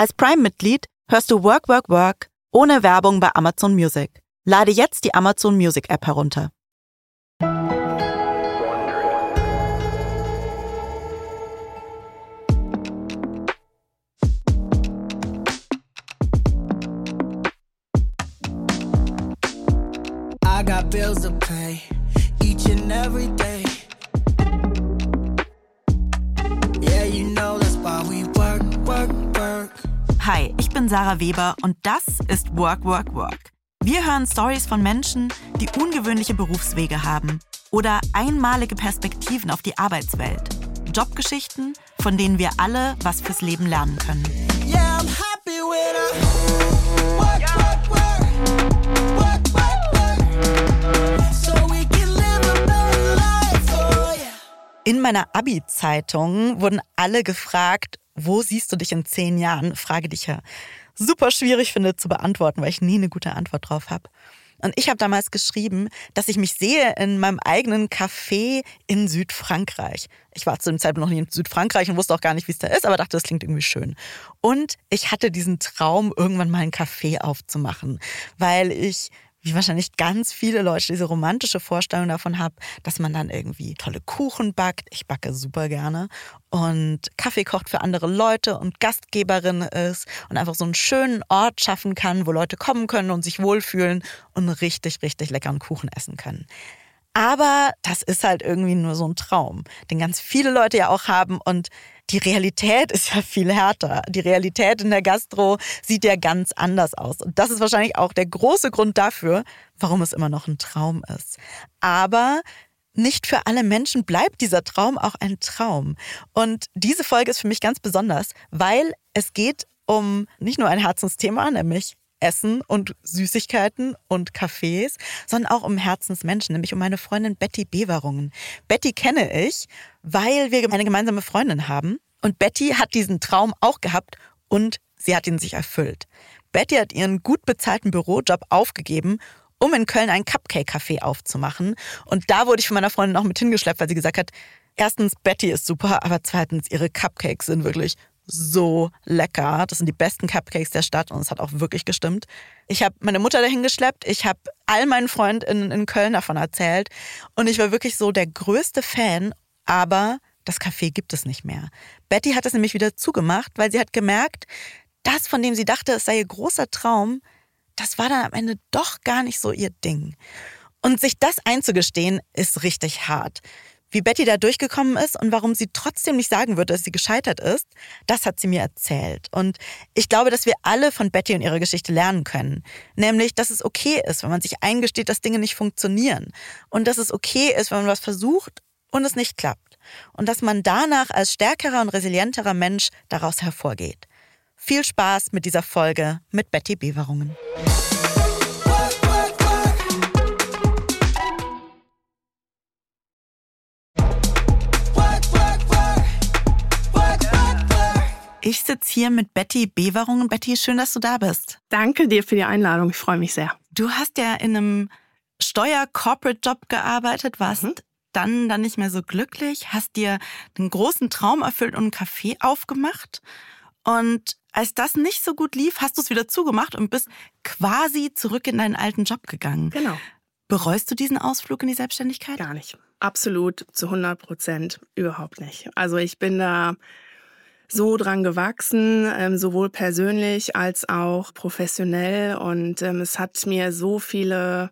Als Prime-Mitglied hörst du Work, Work, Work ohne Werbung bei Amazon Music. Lade jetzt die Amazon Music App herunter. I got bills to pay each and every day. Hi, ich bin Sarah Weber und das ist Work, Work, Work. Wir hören Stories von Menschen, die ungewöhnliche Berufswege haben oder einmalige Perspektiven auf die Arbeitswelt. Jobgeschichten, von denen wir alle was fürs Leben lernen können. Yeah. In meiner Abi-Zeitung wurden alle gefragt, wo siehst du dich in zehn Jahren? Frage, die ich ja super schwierig finde zu beantworten, weil ich nie eine gute Antwort drauf habe. Und ich habe damals geschrieben, dass ich mich sehe in meinem eigenen Café in Südfrankreich. Ich war zu dem Zeitpunkt noch nie in Südfrankreich und wusste auch gar nicht, wie es da ist, aber dachte, das klingt irgendwie schön. Und ich hatte diesen Traum, irgendwann mal ein Café aufzumachen, weil ich wie wahrscheinlich ganz viele Leute diese romantische Vorstellung davon habe, dass man dann irgendwie tolle Kuchen backt. Ich backe super gerne und Kaffee kocht für andere Leute und Gastgeberin ist und einfach so einen schönen Ort schaffen kann, wo Leute kommen können und sich wohlfühlen und richtig, richtig leckeren Kuchen essen können. Aber das ist halt irgendwie nur so ein Traum, den ganz viele Leute ja auch haben und die Realität ist ja viel härter. Die Realität in der Gastro sieht ja ganz anders aus. Und das ist wahrscheinlich auch der große Grund dafür, warum es immer noch ein Traum ist. Aber nicht für alle Menschen bleibt dieser Traum auch ein Traum. Und diese Folge ist für mich ganz besonders, weil es geht um nicht nur ein Herzensthema, nämlich Essen und Süßigkeiten und Cafés, sondern auch um Herzensmenschen, nämlich um meine Freundin Betty Beverungen. Betty kenne ich, weil wir eine gemeinsame Freundin haben. Und Betty hat diesen Traum auch gehabt und sie hat ihn sich erfüllt. Betty hat ihren gut bezahlten Bürojob aufgegeben, um in Köln ein Cupcake-Café aufzumachen. Und da wurde ich von meiner Freundin auch mit hingeschleppt, weil sie gesagt hat, erstens, Betty ist super, aber zweitens, ihre Cupcakes sind wirklich so lecker. Das sind die besten Cupcakes der Stadt und es hat auch wirklich gestimmt. Ich habe meine Mutter dahin geschleppt, ich habe all meinen Freunden in Köln davon erzählt und ich war wirklich so der größte Fan, aber das Café gibt es nicht mehr. Betty hat es nämlich wieder zugemacht, weil sie hat gemerkt, das, von dem sie dachte, es sei ihr großer Traum, das war dann am Ende doch gar nicht so ihr Ding. Und sich das einzugestehen, ist richtig hart. Wie Betty da durchgekommen ist und warum sie trotzdem nicht sagen würde, dass sie gescheitert ist, das hat sie mir erzählt. Und ich glaube, dass wir alle von Betty und ihrer Geschichte lernen können. Nämlich, dass es okay ist, wenn man sich eingesteht, dass Dinge nicht funktionieren. Und dass es okay ist, wenn man was versucht und es nicht klappt. Und dass man danach als stärkerer und resilienterer Mensch daraus hervorgeht. Viel Spaß mit dieser Folge mit Betty Beverungen. Ich sitze hier mit Betty Beverungen. Betty, schön, dass du da bist. Danke dir für die Einladung. Ich freue mich sehr. Du hast ja in einem Steuer-Corporate-Job gearbeitet, warst Mhm. dann dann nicht mehr so glücklich, hast dir einen großen Traum erfüllt und ein Café aufgemacht. Und als das nicht so gut lief, hast du es wieder zugemacht und bist quasi zurück in deinen alten Job gegangen. Genau. Bereust du diesen Ausflug in die Selbstständigkeit? Gar nicht. Absolut zu 100 Prozent überhaupt nicht. Also ich bin da so dran gewachsen, ähm, sowohl persönlich als auch professionell. Und ähm, es hat mir so viele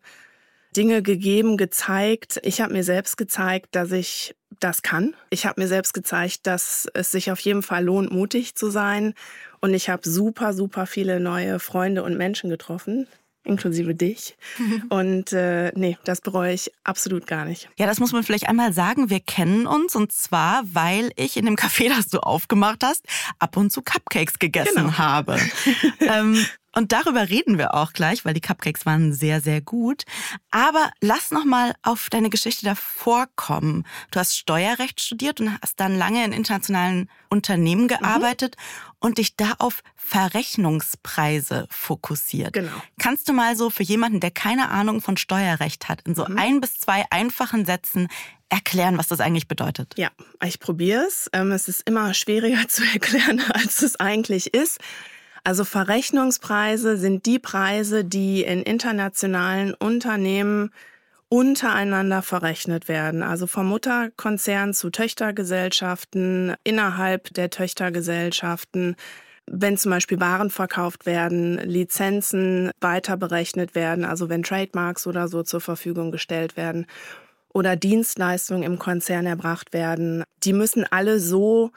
Dinge gegeben, gezeigt. Ich habe mir selbst gezeigt, dass ich das kann. Ich habe mir selbst gezeigt, dass es sich auf jeden Fall lohnt, mutig zu sein. Und ich habe super, super viele neue Freunde und Menschen getroffen, inklusive dich. Und äh, nee, das bereue ich absolut gar nicht. Ja, das muss man vielleicht einmal sagen. Wir kennen uns und zwar, weil ich in dem Café, das du aufgemacht hast, ab und zu Cupcakes gegessen Genau. habe. ähm, und darüber reden wir auch gleich, weil die Cupcakes waren sehr, sehr gut. Aber lass noch mal auf deine Geschichte davor kommen. Du hast Steuerrecht studiert und hast dann lange in internationalen Unternehmen gearbeitet und dich da auf Verrechnungspreise fokussiert. Genau. Kannst du mal so für jemanden, der keine Ahnung von Steuerrecht hat, in so Mhm. ein bis zwei einfachen Sätzen erklären, was das eigentlich bedeutet? Ja, ich probiere es. Ähm, es ist immer schwieriger zu erklären, als es eigentlich ist. Also Verrechnungspreise sind die Preise, die in internationalen Unternehmen untereinander verrechnet werden. Also vom Mutterkonzern zu Töchtergesellschaften, innerhalb der Töchtergesellschaften. Wenn zum Beispiel Waren verkauft werden, Lizenzen weiter berechnet werden, also wenn Trademarks oder so zur Verfügung gestellt werden oder Dienstleistungen im Konzern erbracht werden, die müssen alle so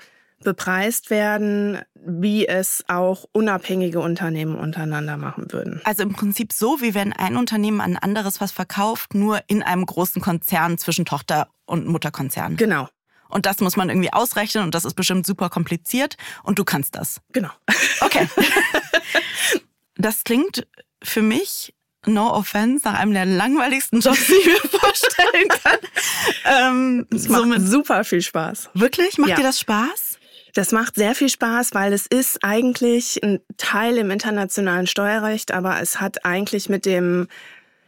bepreist werden, wie es auch unabhängige Unternehmen untereinander machen würden. Also im Prinzip so, wie wenn ein Unternehmen an ein anderes was verkauft, nur in einem großen Konzern zwischen Tochter- und Mutterkonzern. Genau, Und das muss man irgendwie ausrechnen und das ist bestimmt super kompliziert und du kannst das. genau. Okay. das klingt für mich, no offense, nach einem der langweiligsten Jobs, die ich mir vorstellen kann. Ähm, Es macht somit, super viel Spaß. wirklich? Macht Ja. dir das Spaß? Das macht sehr viel Spaß, weil es ist eigentlich ein Teil im internationalen Steuerrecht, aber es hat eigentlich mit dem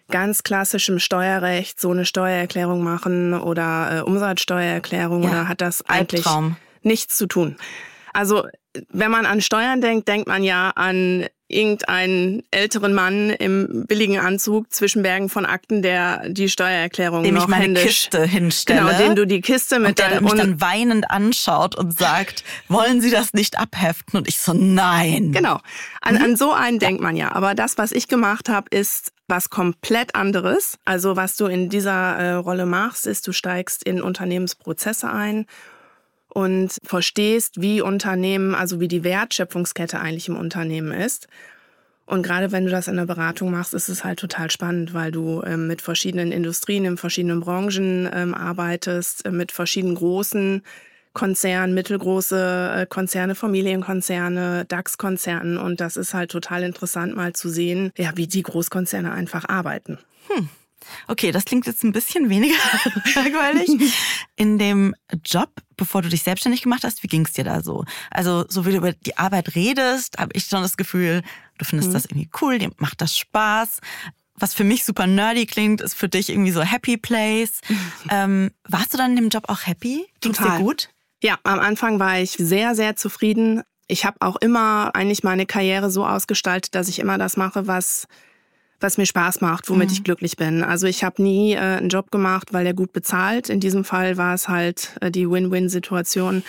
ganz klassischen Steuerrecht so eine Steuererklärung machen oder äh, Umsatzsteuererklärung Ja. oder hat das eigentlich Albtraum. nichts zu tun. Also wenn man an Steuern denkt, denkt man ja an irgendeinen älteren Mann im billigen Anzug zwischen Bergen von Akten, der die Steuererklärung Dem noch ich meine händisch, Kiste hinstelle. genau, dem du die Kiste mit und der deinem mich dann weinend anschaut und sagt, wollen Sie das nicht abheften? Und ich so, nein. Genau. An, Mhm. an so einen denkt man ja. Aber das, was ich gemacht habe, ist was komplett anderes. Also was du in dieser äh, Rolle machst, ist, du steigst in Unternehmensprozesse ein und verstehst, wie Unternehmen, also wie die Wertschöpfungskette eigentlich im Unternehmen ist. Und gerade wenn du das in der Beratung machst, ist es halt total spannend, weil du ähm, mit verschiedenen Industrien in verschiedenen Branchen ähm, arbeitest, äh, mit verschiedenen großen Konzernen, mittelgroße äh, Konzerne, Familienkonzerne, DAX-Konzernen. Und das ist halt total interessant, mal zu sehen, ja, wie die Großkonzerne einfach arbeiten. Okay, das klingt jetzt ein bisschen weniger langweilig. In dem Job, bevor du dich selbstständig gemacht hast, wie ging es dir da so? Also, so wie du über die Arbeit redest, habe ich schon das Gefühl, du findest Mhm. das irgendwie cool, dir macht das Spaß. Was für mich super nerdy klingt, ist für dich irgendwie so Happy Place. ähm, warst du dann in dem Job auch happy? Ging's dir gut? Ja, am Anfang war ich sehr, sehr zufrieden. Ich habe auch immer eigentlich meine Karriere so ausgestaltet, dass ich immer das mache, was was mir Spaß macht, womit ich glücklich bin. Also ich habe nie äh, einen Job gemacht, weil er gut bezahlt. In diesem Fall war es halt äh, die Win-Win-Situation,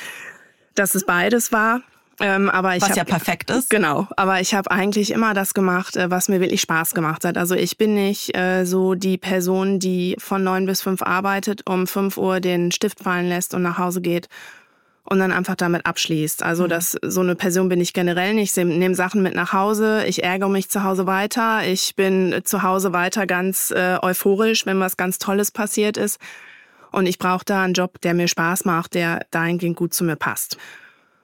dass es beides war. Ähm, aber ich Was hab, ja perfekt ist. Genau, aber ich habe eigentlich immer das gemacht, äh, was mir wirklich Spaß gemacht hat. Also ich bin nicht äh, so die Person, die von neun bis fünf arbeitet, um fünf Uhr den Stift fallen lässt und nach Hause geht und dann einfach damit abschließt. Also das so eine Person bin ich generell nicht. Ich nehme Sachen mit nach Hause, ich ärgere mich zu Hause weiter, ich bin zu Hause weiter ganz äh, euphorisch, wenn was ganz Tolles passiert ist. Und ich brauche da einen Job, der mir Spaß macht, der dahingehend gut zu mir passt.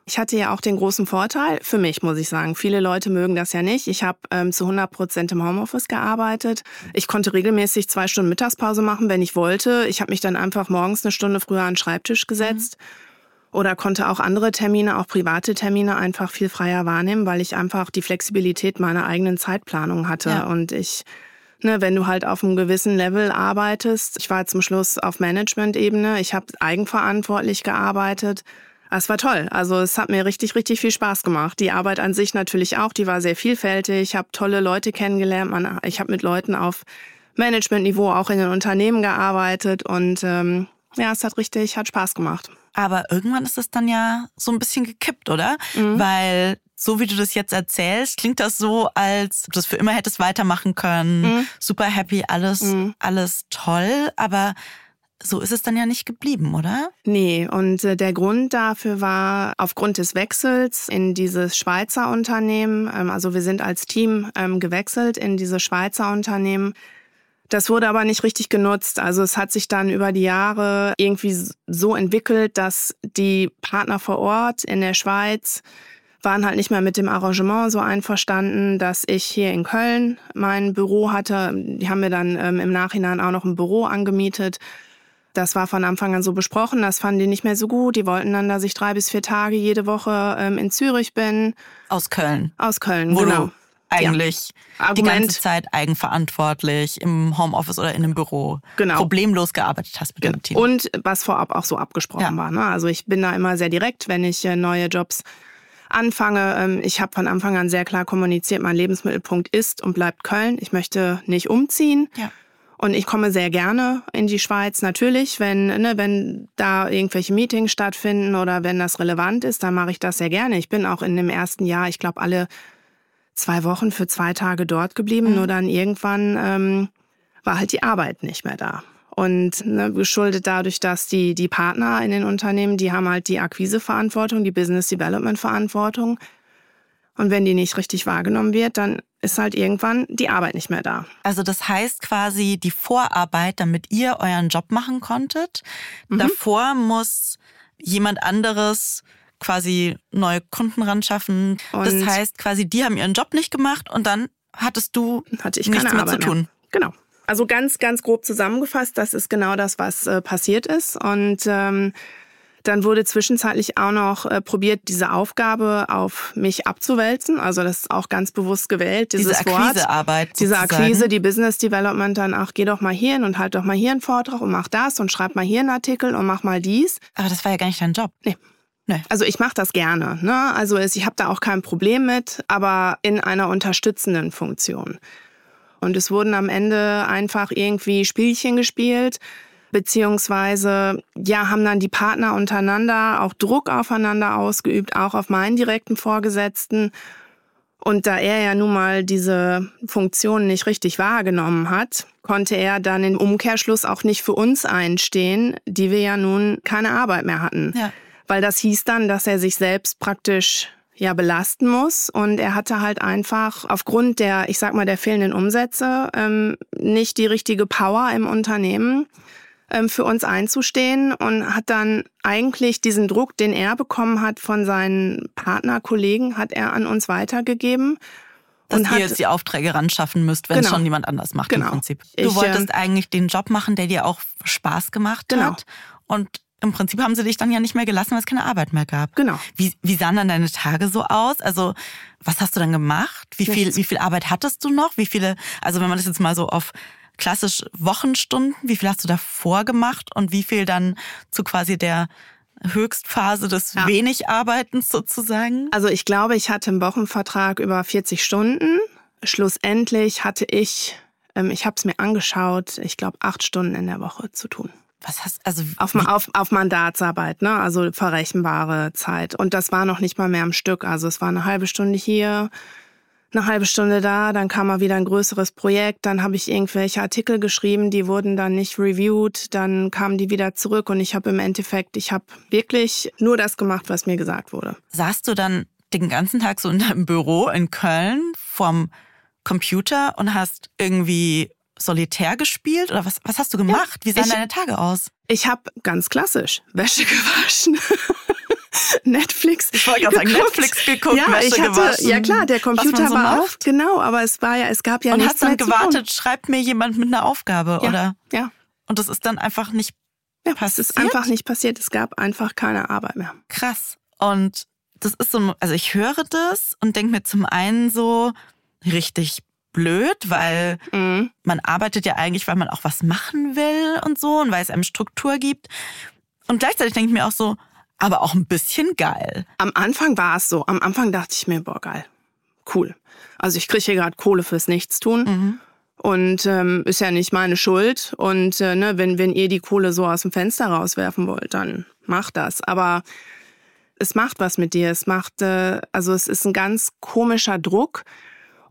Ich hatte ja auch den großen Vorteil, für mich muss ich sagen, viele Leute mögen das ja nicht. Ich habe ähm, zu 100 Prozent im Homeoffice gearbeitet. Ich konnte regelmäßig zwei Stunden Mittagspause machen, wenn ich wollte. Ich habe mich dann einfach morgens eine Stunde früher an den Schreibtisch gesetzt oder konnte auch andere Termine, auch private Termine einfach viel freier wahrnehmen, weil ich einfach die Flexibilität meiner eigenen Zeitplanung hatte. Ja. Und ich, ne, wenn du halt auf einem gewissen Level arbeitest, ich war zum Schluss auf Management-Ebene, ich habe eigenverantwortlich gearbeitet. Es war toll. Also es hat mir richtig, richtig viel Spaß gemacht. Die Arbeit an sich natürlich auch, die war sehr vielfältig. Ich habe tolle Leute kennengelernt. Man, ich habe mit Leuten auf Managementniveau auch in den Unternehmen gearbeitet und ähm, ja, es hat richtig, hat Spaß gemacht. Aber irgendwann ist es dann ja so ein bisschen gekippt, oder? Mhm. Weil so wie du das jetzt erzählst, klingt das so, als du das für immer hättest weitermachen können. Mhm. Super happy, alles, Mhm. alles toll. Aber so ist es dann ja nicht geblieben, oder? Nee, und äh, der Grund dafür war aufgrund des Wechsels in dieses Schweizer Unternehmen. Ähm, also wir sind als Team ähm, gewechselt in dieses Schweizer Unternehmen. Das wurde aber nicht richtig genutzt. Also es hat sich dann über die Jahre irgendwie so entwickelt, dass die Partner vor Ort in der Schweiz waren halt nicht mehr mit dem Arrangement so einverstanden, dass ich hier in Köln mein Büro hatte. Die haben mir dann ähm, im Nachhinein auch noch ein Büro angemietet. Das war von Anfang an so besprochen. Das fanden die nicht mehr so gut. Die wollten dann, dass ich drei bis vier Tage jede Woche ähm, in Zürich bin. Aus Köln. Aus Köln, Wo genau. du eigentlich die Argument. ganze Zeit eigenverantwortlich im Homeoffice oder in einem Büro Genau. problemlos gearbeitet hast mit dem Team. Und was vorab auch so abgesprochen Ja. war. Ne? Also ich bin da immer sehr direkt, wenn ich äh, neue Jobs anfange. Ähm, ich habe von Anfang an sehr klar kommuniziert, mein Lebensmittelpunkt ist und bleibt Köln. Ich möchte nicht umziehen. Ja. Und ich komme sehr gerne in die Schweiz. Natürlich, wenn, ne, wenn da irgendwelche Meetings stattfinden oder wenn das relevant ist, dann mache ich das sehr gerne. Ich bin auch in dem ersten Jahr, ich glaube, alle zwei Wochen für zwei Tage dort geblieben. Nur dann irgendwann ähm, war halt die Arbeit nicht mehr da. Und ne, geschuldet dadurch, dass die, die Partner in den Unternehmen, die haben halt die Akquiseverantwortung, die Business Development Verantwortung. Und wenn die nicht richtig wahrgenommen wird, dann ist halt irgendwann die Arbeit nicht mehr da. Also das heißt quasi die Vorarbeit, damit ihr euren Job machen konntet. Mhm. Davor muss jemand anderes quasi neue Kunden ran schaffen. Das Und- heißt quasi, die haben ihren Job nicht gemacht und dann hattest du hatte ich nichts mehr Arbeit zu tun. Mehr. Genau. Also ganz, ganz grob zusammengefasst, das ist genau das, was äh, passiert ist. Und ähm, dann wurde zwischenzeitlich auch noch äh, probiert, diese Aufgabe auf mich abzuwälzen. Also das ist auch ganz bewusst gewählt, dieses Diese Wort. Akquisearbeit. Diese sozusagen. Akquise, die Business Development dann auch, geh doch mal hier hin und halt doch mal hier einen Vortrag und mach das und schreib mal hier einen Artikel und mach mal dies. Aber das war ja gar nicht dein Job. Nee. Nee. Also ich mache das gerne. Ne? Also ich habe da auch kein Problem mit, aber in einer unterstützenden Funktion. Und es wurden am Ende einfach irgendwie Spielchen gespielt, beziehungsweise ja, haben dann die Partner untereinander auch Druck aufeinander ausgeübt, auch auf meinen direkten Vorgesetzten. Und da er ja nun mal diese Funktion nicht richtig wahrgenommen hat, konnte er dann im Umkehrschluss auch nicht für uns einstehen, die wir ja nun keine Arbeit mehr hatten. Ja. Weil das hieß dann, dass er sich selbst praktisch ja belasten muss und er hatte halt einfach aufgrund der, ich sag mal, der fehlenden Umsätze ähm, nicht die richtige Power im Unternehmen ähm, für uns einzustehen und hat dann eigentlich diesen Druck, den er bekommen hat von seinen Partnerkollegen, hat er an uns weitergegeben. Dass und ihr hat, jetzt die Aufträge ran schaffen müsst, wenn es Genau. schon jemand anders macht Genau. im Prinzip. Ich, Du wolltest ähm, eigentlich den Job machen, der dir auch Spaß gemacht Genau. hat. Und im Prinzip haben sie dich dann ja nicht mehr gelassen, weil es keine Arbeit mehr gab. Genau. Wie, wie sahen dann deine Tage so aus? Also, was hast du dann gemacht? Wie viel, Nichts. wie viel Arbeit hattest du noch? Wie viele, also wenn man das jetzt mal so auf klassisch Wochenstunden, wie viel hast du davor gemacht und wie viel dann zu quasi der Höchstphase des Ja. wenig Arbeitens sozusagen? Also ich glaube, ich hatte einen Wochenvertrag über 40 Stunden. Schlussendlich hatte ich, ähm, ich habe es mir angeschaut, ich glaube acht Stunden in der Woche zu tun. Was hast, also, Auf, auf, auf Mandatsarbeit, ne? also verrechenbare Zeit. Und das war noch nicht mal mehr am Stück. Also es war eine halbe Stunde hier, eine halbe Stunde da, dann kam mal wieder ein größeres Projekt, dann habe ich irgendwelche Artikel geschrieben, die wurden dann nicht reviewed, dann kamen die wieder zurück und ich habe im Endeffekt, ich habe wirklich nur das gemacht, was mir gesagt wurde. saßt du dann den ganzen Tag so in deinem Büro in Köln vorm Computer und hast irgendwie Solitär gespielt? Oder was, was hast du gemacht? Wie sahen ich- deine Tage aus? Ich habe ganz klassisch Wäsche gewaschen. Netflix. Ich wollte gerade sagen. Netflix geguckt, ja, Wäsche ich hatte, gewaschen. Ja klar, der Computer so war macht. auf. Genau, aber es war ja, es gab ja und nichts hast dann gewartet, schreibt mir jemand mit einer Aufgabe, Ja. oder? Ja, Und das ist dann einfach nicht ja es Passiert? ist einfach nicht passiert. Es gab einfach keine Arbeit mehr. krass. Und das ist so, also ich höre das und denke mir zum einen so richtig blöd, weil Mhm. man arbeitet ja eigentlich, weil man auch was machen will und so und weil es einem Struktur gibt. Und gleichzeitig denke ich mir auch so, aber auch ein bisschen geil. Am Anfang war es so. Am Anfang dachte ich mir, boah, geil. Cool. Also ich kriege hier gerade Kohle fürs Nichtstun. Mhm. Und ähm, ist ja nicht meine Schuld. Und äh, ne, wenn, wenn ihr die Kohle so aus dem Fenster rauswerfen wollt, dann macht das. Aber es macht was mit dir. Es macht, äh, also es ist ein ganz komischer Druck.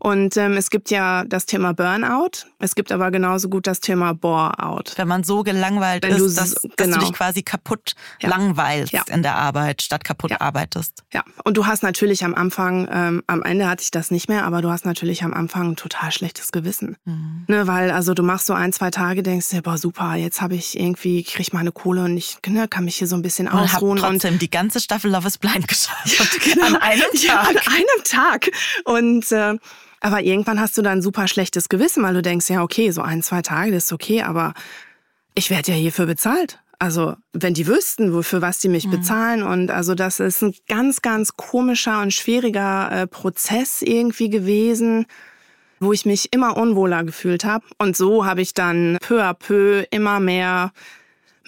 Und ähm, es gibt ja das Thema Burnout. Es gibt aber genauso gut das Thema Bore-out. Wenn man so gelangweilt Wenn ist, dass, genau. du dich quasi kaputt Ja. langweilst Ja. in der Arbeit, statt kaputt Ja. arbeitest. Ja, und du hast natürlich am Anfang, ähm, am Ende hatte ich das nicht mehr, aber du hast natürlich am Anfang ein total schlechtes Gewissen. Ne, weil also du machst so ein, zwei Tage, denkst dir, boah super, jetzt habe ich irgendwie, krieg ich meine Kohle und ich ne, kann mich hier so ein bisschen Und hab ausruhen. und trotzdem die ganze Staffel Love is Blind geschaut. Genau. An einem Tag. An einem Tag. Und äh, aber irgendwann hast du dann super schlechtes Gewissen, weil du denkst, ja, okay, so ein, zwei Tage, das ist okay, aber ich werde ja hierfür bezahlt. Also, wenn die wüssten, wofür was die mich Mhm. bezahlen. Und also das ist ein ganz, ganz komischer und schwieriger äh, Prozess irgendwie gewesen, wo ich mich immer unwohler gefühlt habe. Und so habe ich dann peu à peu immer mehr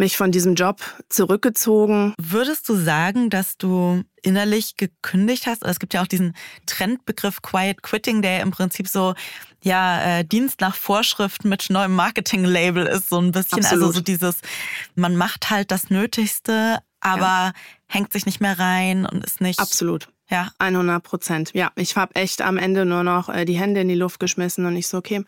mich von diesem Job zurückgezogen. Würdest du sagen, dass du innerlich gekündigt hast? Es gibt ja auch diesen Trendbegriff Quiet Quitting, der ja im Prinzip so ja äh, Dienst nach Vorschrift mit neuem Marketing-Label ist so ein bisschen. Absolut. Also so dieses, man macht halt das Nötigste, aber hängt sich nicht mehr rein und ist nicht. Absolut. Ja. 100 Prozent. Ja, ich habe echt am Ende nur noch äh, die Hände in die Luft geschmissen und ich so, okay.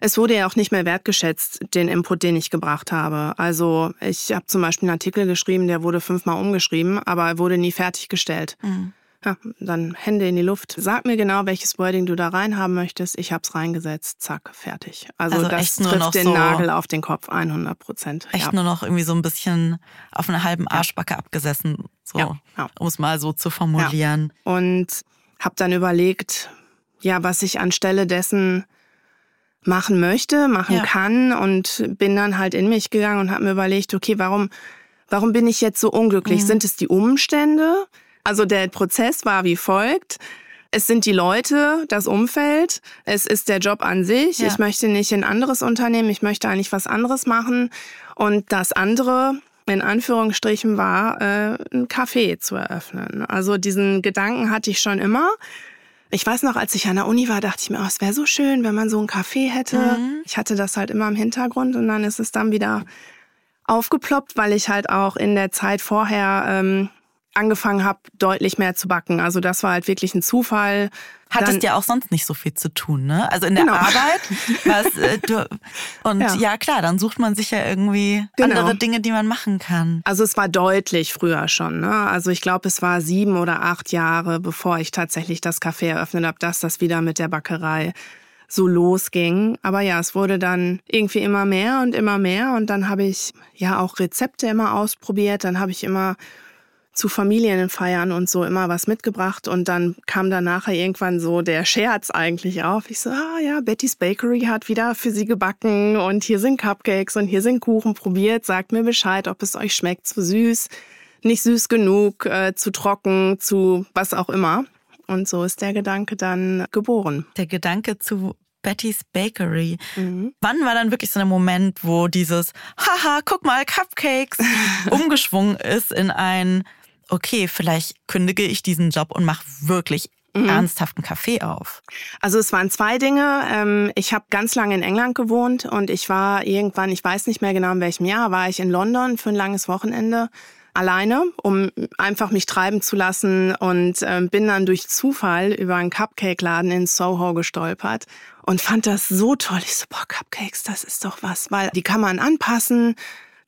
Es wurde ja auch nicht mehr wertgeschätzt, den Input, den ich gebracht habe. Also ich habe zum Beispiel einen Artikel geschrieben, der wurde fünfmal umgeschrieben, aber er wurde nie fertiggestellt. Mhm. Ja, dann Hände in die Luft. Sag mir genau, welches Wording du da reinhaben möchtest. Ich hab's reingesetzt. Zack, fertig. Also, Also das trifft den so- Nagel auf den Kopf, 100 Prozent. Echt ja. nur noch irgendwie so ein bisschen auf einer halben Arschbacke abgesessen, so, Ja, ja. um es mal so zu formulieren. Und habe dann überlegt, ja, was ich anstelle dessen machen möchte, machen Ja. kann und bin dann halt in mich gegangen und habe mir überlegt, okay, warum, warum bin ich jetzt so unglücklich? Mhm. Sind es die Umstände? Also der Prozess war wie folgt. Es sind die Leute, das Umfeld, es ist der Job an sich. Ja. Ich möchte nicht in ein anderes Unternehmen, ich möchte eigentlich was anderes machen. Und das andere, in Anführungsstrichen, war, äh, ein Café zu eröffnen. Also diesen Gedanken hatte ich schon immer. Ich weiß noch, als ich an der Uni war, dachte ich mir, oh, es wäre so schön, wenn man so ein Café hätte. Mhm. Ich hatte das halt immer im Hintergrund und dann ist es dann wieder aufgeploppt, weil ich halt auch in der Zeit vorher ähm, angefangen habe, deutlich mehr zu backen. Also das war halt wirklich ein Zufall. Hattest Dann- ja auch sonst nicht so viel zu tun, ne? Also in der Genau. Arbeit. Was, äh, du, und ja. Ja. klar, dann sucht man sich ja irgendwie Genau. andere Dinge, die man machen kann. Also es war deutlich früher schon. Ne? Also ich glaube, es war sieben oder acht Jahre, bevor ich tatsächlich das Café eröffnet habe, dass das wieder mit der Backerei so losging. Aber ja, es wurde dann irgendwie immer mehr und immer mehr. Und dann habe ich ja auch Rezepte immer ausprobiert. Dann habe ich immer zu Familienfeiern und so immer was mitgebracht. Und dann kam dann nachher irgendwann so der Scherz eigentlich auf. Ich so, ah ja, Betty's Bakery hat wieder für sie gebacken und hier sind Cupcakes und hier sind Kuchen probiert. Sagt mir Bescheid, ob es euch schmeckt. Zu süß, nicht süß genug, äh, zu trocken, zu was auch immer. Und so ist der Gedanke dann geboren. Der Gedanke zu Betty's Bakery. Mhm. Wann war dann wirklich so der Moment, wo dieses Haha, guck mal, Cupcakes umgeschwungen ist in ein Okay, vielleicht kündige ich diesen Job und mache wirklich Mhm. ernsthaften Kaffee auf. Also es waren zwei Dinge. Ähm, Ich habe ganz lange in England gewohnt und ich war irgendwann, ich weiß nicht mehr genau in welchem Jahr, war ich in London für ein langes Wochenende alleine, um einfach mich treiben zu lassen und ähm, bin dann durch Zufall über einen Cupcake-Laden in Soho gestolpert und fand das so toll. Ich so, boah, Cupcakes, das ist doch was, weil die kann man anpassen.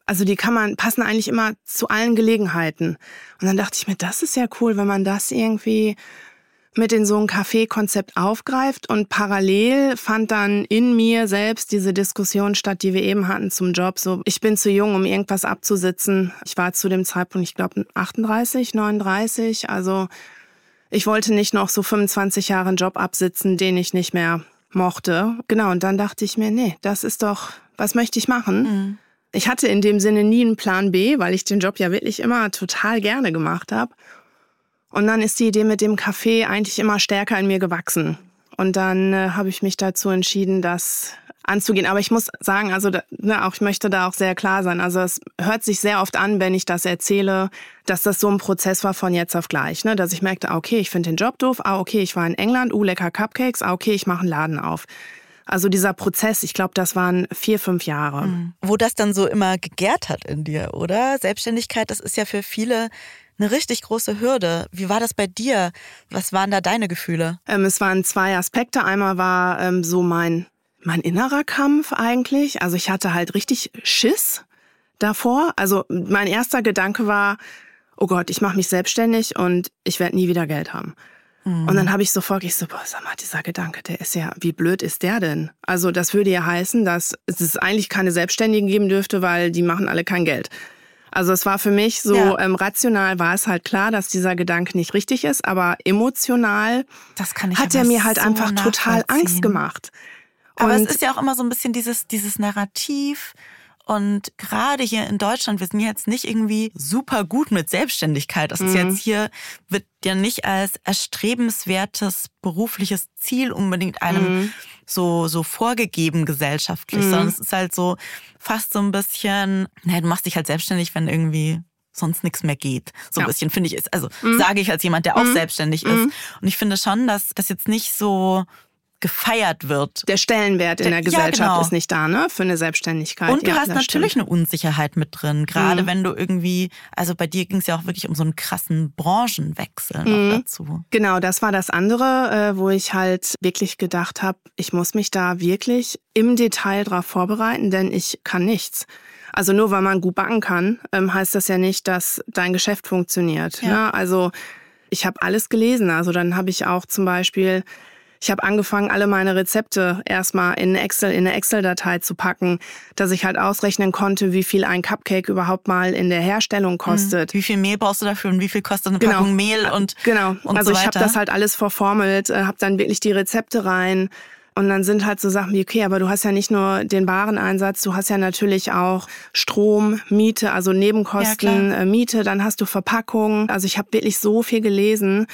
Also die kann man, passen eigentlich immer zu allen Gelegenheiten. Und dann dachte ich mir, das ist ja cool, wenn man das irgendwie mit in so ein Café-Konzept aufgreift und parallel fand dann in mir selbst diese Diskussion statt, die wir eben hatten zum Job. So, ich bin zu jung, um irgendwas abzusitzen. Ich war zu dem Zeitpunkt, ich glaube, 38, 39. Also ich wollte nicht noch so 25 Jahre einen Job absitzen, den ich nicht mehr mochte. Genau, und dann dachte ich mir, nee, das ist doch, was möchte ich machen? Ich hatte in dem Sinne nie einen Plan B, weil ich den Job ja wirklich immer total gerne gemacht habe. Und dann ist die Idee mit dem Café eigentlich immer stärker in mir gewachsen. Und dann äh, habe ich mich dazu entschieden, das anzugehen. Aber ich muss sagen, also ne, auch ich möchte da auch sehr klar sein. Also es hört sich sehr oft an, wenn ich das erzähle, dass das so ein Prozess war von jetzt auf gleich. Ne? Dass ich merkte, ah, okay, ich finde den Job doof. Ah, okay, ich war in England. Uh, lecker Cupcakes. Ah, okay, ich mache einen Laden auf. Also dieser Prozess, ich glaube, das waren vier, fünf Jahre. Wo das dann so immer gegärt hat in dir, oder? Selbstständigkeit, das ist ja für viele eine richtig große Hürde. Wie war das bei dir? Was waren da deine Gefühle? Ähm, es waren zwei Aspekte. Einmal war ähm, so mein, mein innerer Kampf eigentlich. Also ich hatte halt richtig Schiss davor. Also mein erster Gedanke war, oh Gott, ich mache mich selbstständig und ich werde nie wieder Geld haben. Und dann habe ich sofort, ich so, boah, sag mal, dieser Gedanke, der ist ja, wie blöd ist der denn? Also das würde ja heißen, dass es eigentlich keine Selbstständigen geben dürfte, weil die machen alle kein Geld. Also es war für mich so, Ja. ähm, rational war es halt klar, dass dieser Gedanke nicht richtig ist, aber emotional Das kann ich hat aber er mir halt so einfach total. Angst gemacht. Aber Und es ist ja auch immer so ein bisschen dieses, dieses Narrativ. Und gerade hier in Deutschland, wir sind jetzt nicht irgendwie super gut mit Selbstständigkeit. Das ist Mhm. jetzt hier, wird ja nicht als erstrebenswertes berufliches Ziel unbedingt einem Mhm. so, so vorgegeben gesellschaftlich, sondern es ist halt so fast so ein bisschen, naja, du machst dich halt selbstständig, wenn irgendwie sonst nichts mehr geht. So ein Ja. bisschen finde ich es. Also sage ich als jemand, der auch selbstständig ist. Und ich finde schon, dass das jetzt nicht so gefeiert wird. Der Stellenwert in Der- der ja, Gesellschaft genau. ist nicht da, ne? Für eine Selbstständigkeit. Und du ja, hast natürlich stimmt. Mhm. eine Unsicherheit mit drin, gerade wenn du irgendwie, also bei dir ging es ja auch wirklich um so einen krassen Branchenwechsel Mhm. noch dazu. Genau, das war das andere, äh, wo ich halt wirklich gedacht habe, ich muss mich da wirklich im Detail drauf vorbereiten, denn ich kann nichts. Also nur weil man gut backen kann, ähm, heißt das ja nicht, dass dein Geschäft funktioniert. Ja. Ne? Also ich habe alles gelesen. Also dann habe ich auch zum Beispiel, ich habe angefangen, alle meine Rezepte erstmal in Excel, in eine Excel-Datei zu packen, dass ich halt ausrechnen konnte, wie viel ein Cupcake überhaupt mal in der Herstellung kostet. Wie viel Mehl brauchst du dafür und wie viel kostet eine Genau. Packung Mehl und Genau. und also so ich habe das halt alles verformelt, äh, habe dann wirklich die Rezepte rein. Und dann sind halt so Sachen wie, okay, aber du hast ja nicht nur den Wareneinsatz, du hast ja natürlich auch Strom, Miete, also Nebenkosten, Ja, äh, Miete, dann hast du Verpackung. Also ich habe wirklich so viel gelesen,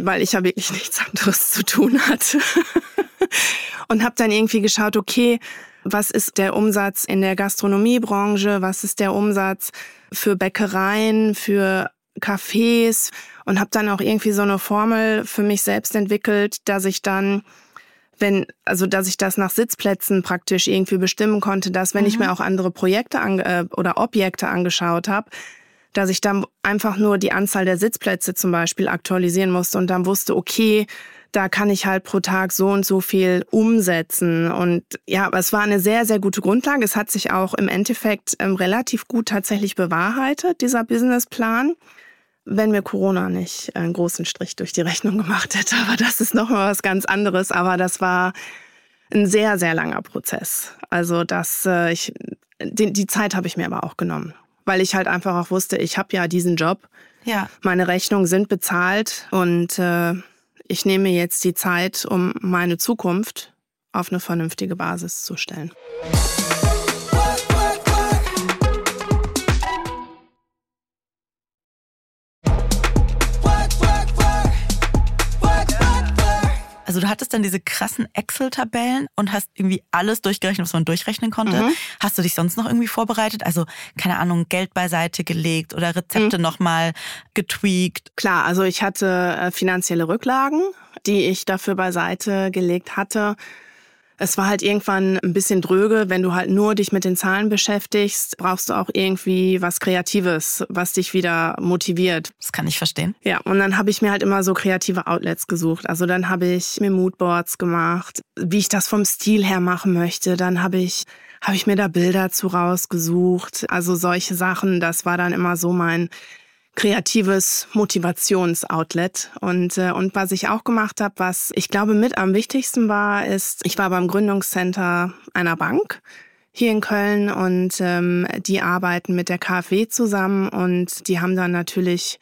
weil ich ja wirklich nichts anderes zu tun hatte. Und habe dann irgendwie geschaut, okay, was ist der Umsatz in der Gastronomiebranche, was ist der Umsatz für Bäckereien, für Cafés? Und habe dann auch irgendwie so eine Formel für mich selbst entwickelt, dass ich dann wenn, also dass ich das nach Sitzplätzen praktisch irgendwie bestimmen konnte, dass wenn ich mir auch andere Projekte ange äh, oder Objekte angeschaut habe, dass ich dann einfach nur die Anzahl der Sitzplätze zum Beispiel aktualisieren musste und dann wusste, okay, da kann ich halt pro Tag so und so viel umsetzen. Und ja, aber es war eine sehr, sehr gute Grundlage. Es hat sich auch im Endeffekt ähm, relativ gut tatsächlich bewahrheitet, dieser Businessplan wenn mir Corona nicht einen großen Strich durch die Rechnung gemacht hätte. Aber das ist noch mal was ganz anderes. Aber das war ein sehr, sehr langer Prozess. Also das, äh, ich, die, die Zeit habe ich mir aber auch genommen, weil ich halt einfach auch wusste, ich habe ja diesen Job, ja. meine Rechnungen sind bezahlt und äh, ich nehme jetzt die Zeit, um meine Zukunft auf eine vernünftige Basis zu stellen. Also du hattest dann diese krassen Excel-Tabellen und hast irgendwie alles durchgerechnet, was man durchrechnen konnte. Mhm. Hast du dich sonst noch irgendwie vorbereitet? Also, keine Ahnung, Geld beiseite gelegt oder Mhm. Rezepte nochmal getweakt? Klar, also ich hatte äh, finanzielle Rücklagen, die ich dafür beiseite gelegt hatte. Es war halt irgendwann ein bisschen dröge, wenn du halt nur dich mit den Zahlen beschäftigst, brauchst du auch irgendwie was Kreatives, was dich wieder motiviert. Das kann ich verstehen. Ja, und dann habe ich mir halt immer so kreative Outlets gesucht. Also dann habe ich mir Moodboards gemacht, wie ich das vom Stil her machen möchte. Dann habe ich habe ich mir da Bilder zu rausgesucht. Also solche Sachen, das war dann immer so mein kreatives Motivationsoutlet. Und, äh, und was ich auch gemacht habe, was ich glaube mit am wichtigsten war, ist, ich war beim Gründungscenter einer Bank hier in Köln und ähm, die arbeiten mit der KfW zusammen und die haben dann natürlich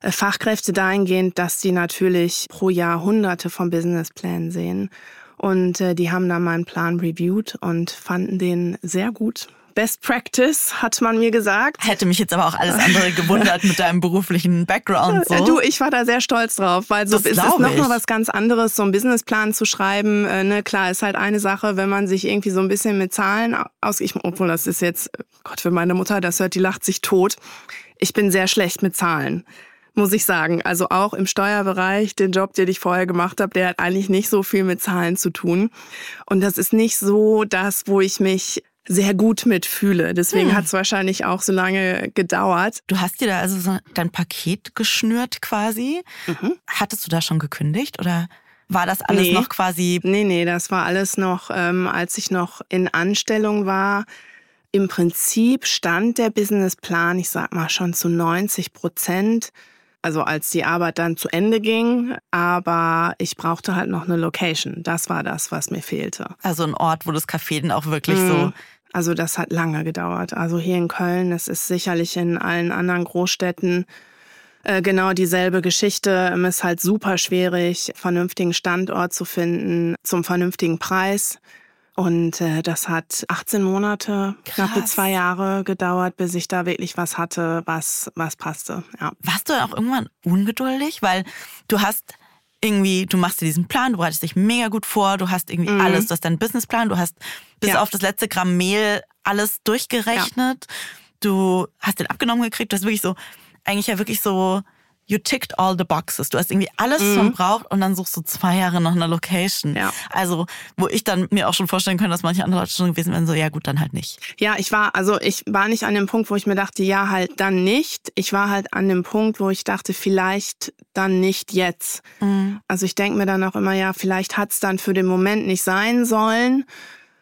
äh, Fachkräfte dahingehend, dass die natürlich pro Jahr hunderte von Businessplänen sehen. Und äh, die haben dann meinen Plan reviewed und fanden den sehr gut. Best Practice, hat man mir gesagt. Hätte mich jetzt aber auch alles andere gewundert mit deinem beruflichen Background. So. Du, ich war da sehr stolz drauf, weil so Das es ist glaub noch ich. mal was ganz anderes, so einen Businessplan zu schreiben. Äh, ne, klar, ist halt eine Sache, wenn man sich irgendwie so ein bisschen mit Zahlen aus, ich, obwohl das ist jetzt, Gott, für meine Mutter, das hört, die lacht sich tot. Ich bin sehr schlecht mit Zahlen, muss ich sagen. Also auch im Steuerbereich, den Job, den ich vorher gemacht habe, der hat eigentlich nicht so viel mit Zahlen zu tun. Und das ist nicht so das, wo ich mich sehr gut mitfühle. Deswegen Hm. hat es wahrscheinlich auch so lange gedauert. Du hast dir da also so dein Paket geschnürt quasi. Mhm. Hattest du da schon gekündigt oder war das alles Nee. noch quasi Nee, nee, das war alles noch, ähm, als ich noch in Anstellung war. Im Prinzip stand der Businessplan, ich sag mal, schon zu 90 Prozent. Also als die Arbeit dann zu Ende ging, aber ich brauchte halt noch eine Location. Das war das, was mir fehlte. also ein Ort, wo das Café dann auch wirklich Mhm. so Also das hat lange gedauert. Also hier in Köln, es ist sicherlich in allen anderen Großstädten äh, genau dieselbe Geschichte. Es ist halt super schwierig, vernünftigen Standort zu finden zum vernünftigen Preis. Und äh, das hat 18 Monate, knappe Krass. zwei Jahre gedauert, bis ich da wirklich was hatte, was, was passte. Ja. Warst du auch irgendwann ungeduldig? Weil du hast irgendwie, du machst dir diesen Plan, du bereitest dich mega gut vor, du hast irgendwie alles, du hast deinen Businessplan, du hast bis Mhm. Ja. auf das letzte Gramm Mehl alles durchgerechnet, du hast den abgenommen gekriegt, du hast wirklich so, eigentlich ja wirklich so, you ticked all the boxes. Du hast irgendwie alles schon braucht und dann suchst du zwei Jahre nach einer Location. Mhm. Ja. Also, wo ich dann mir auch schon vorstellen könnte, dass manche andere Leute schon gewesen wären, so, ja gut, dann halt nicht. Ja, ich war, also ich war nicht an dem Punkt, wo ich mir dachte, ja, halt dann nicht. Ich war halt an dem Punkt, wo ich dachte, vielleicht dann nicht jetzt. Also ich denke mir dann auch immer, ja, vielleicht hat's dann für den Moment nicht sein sollen.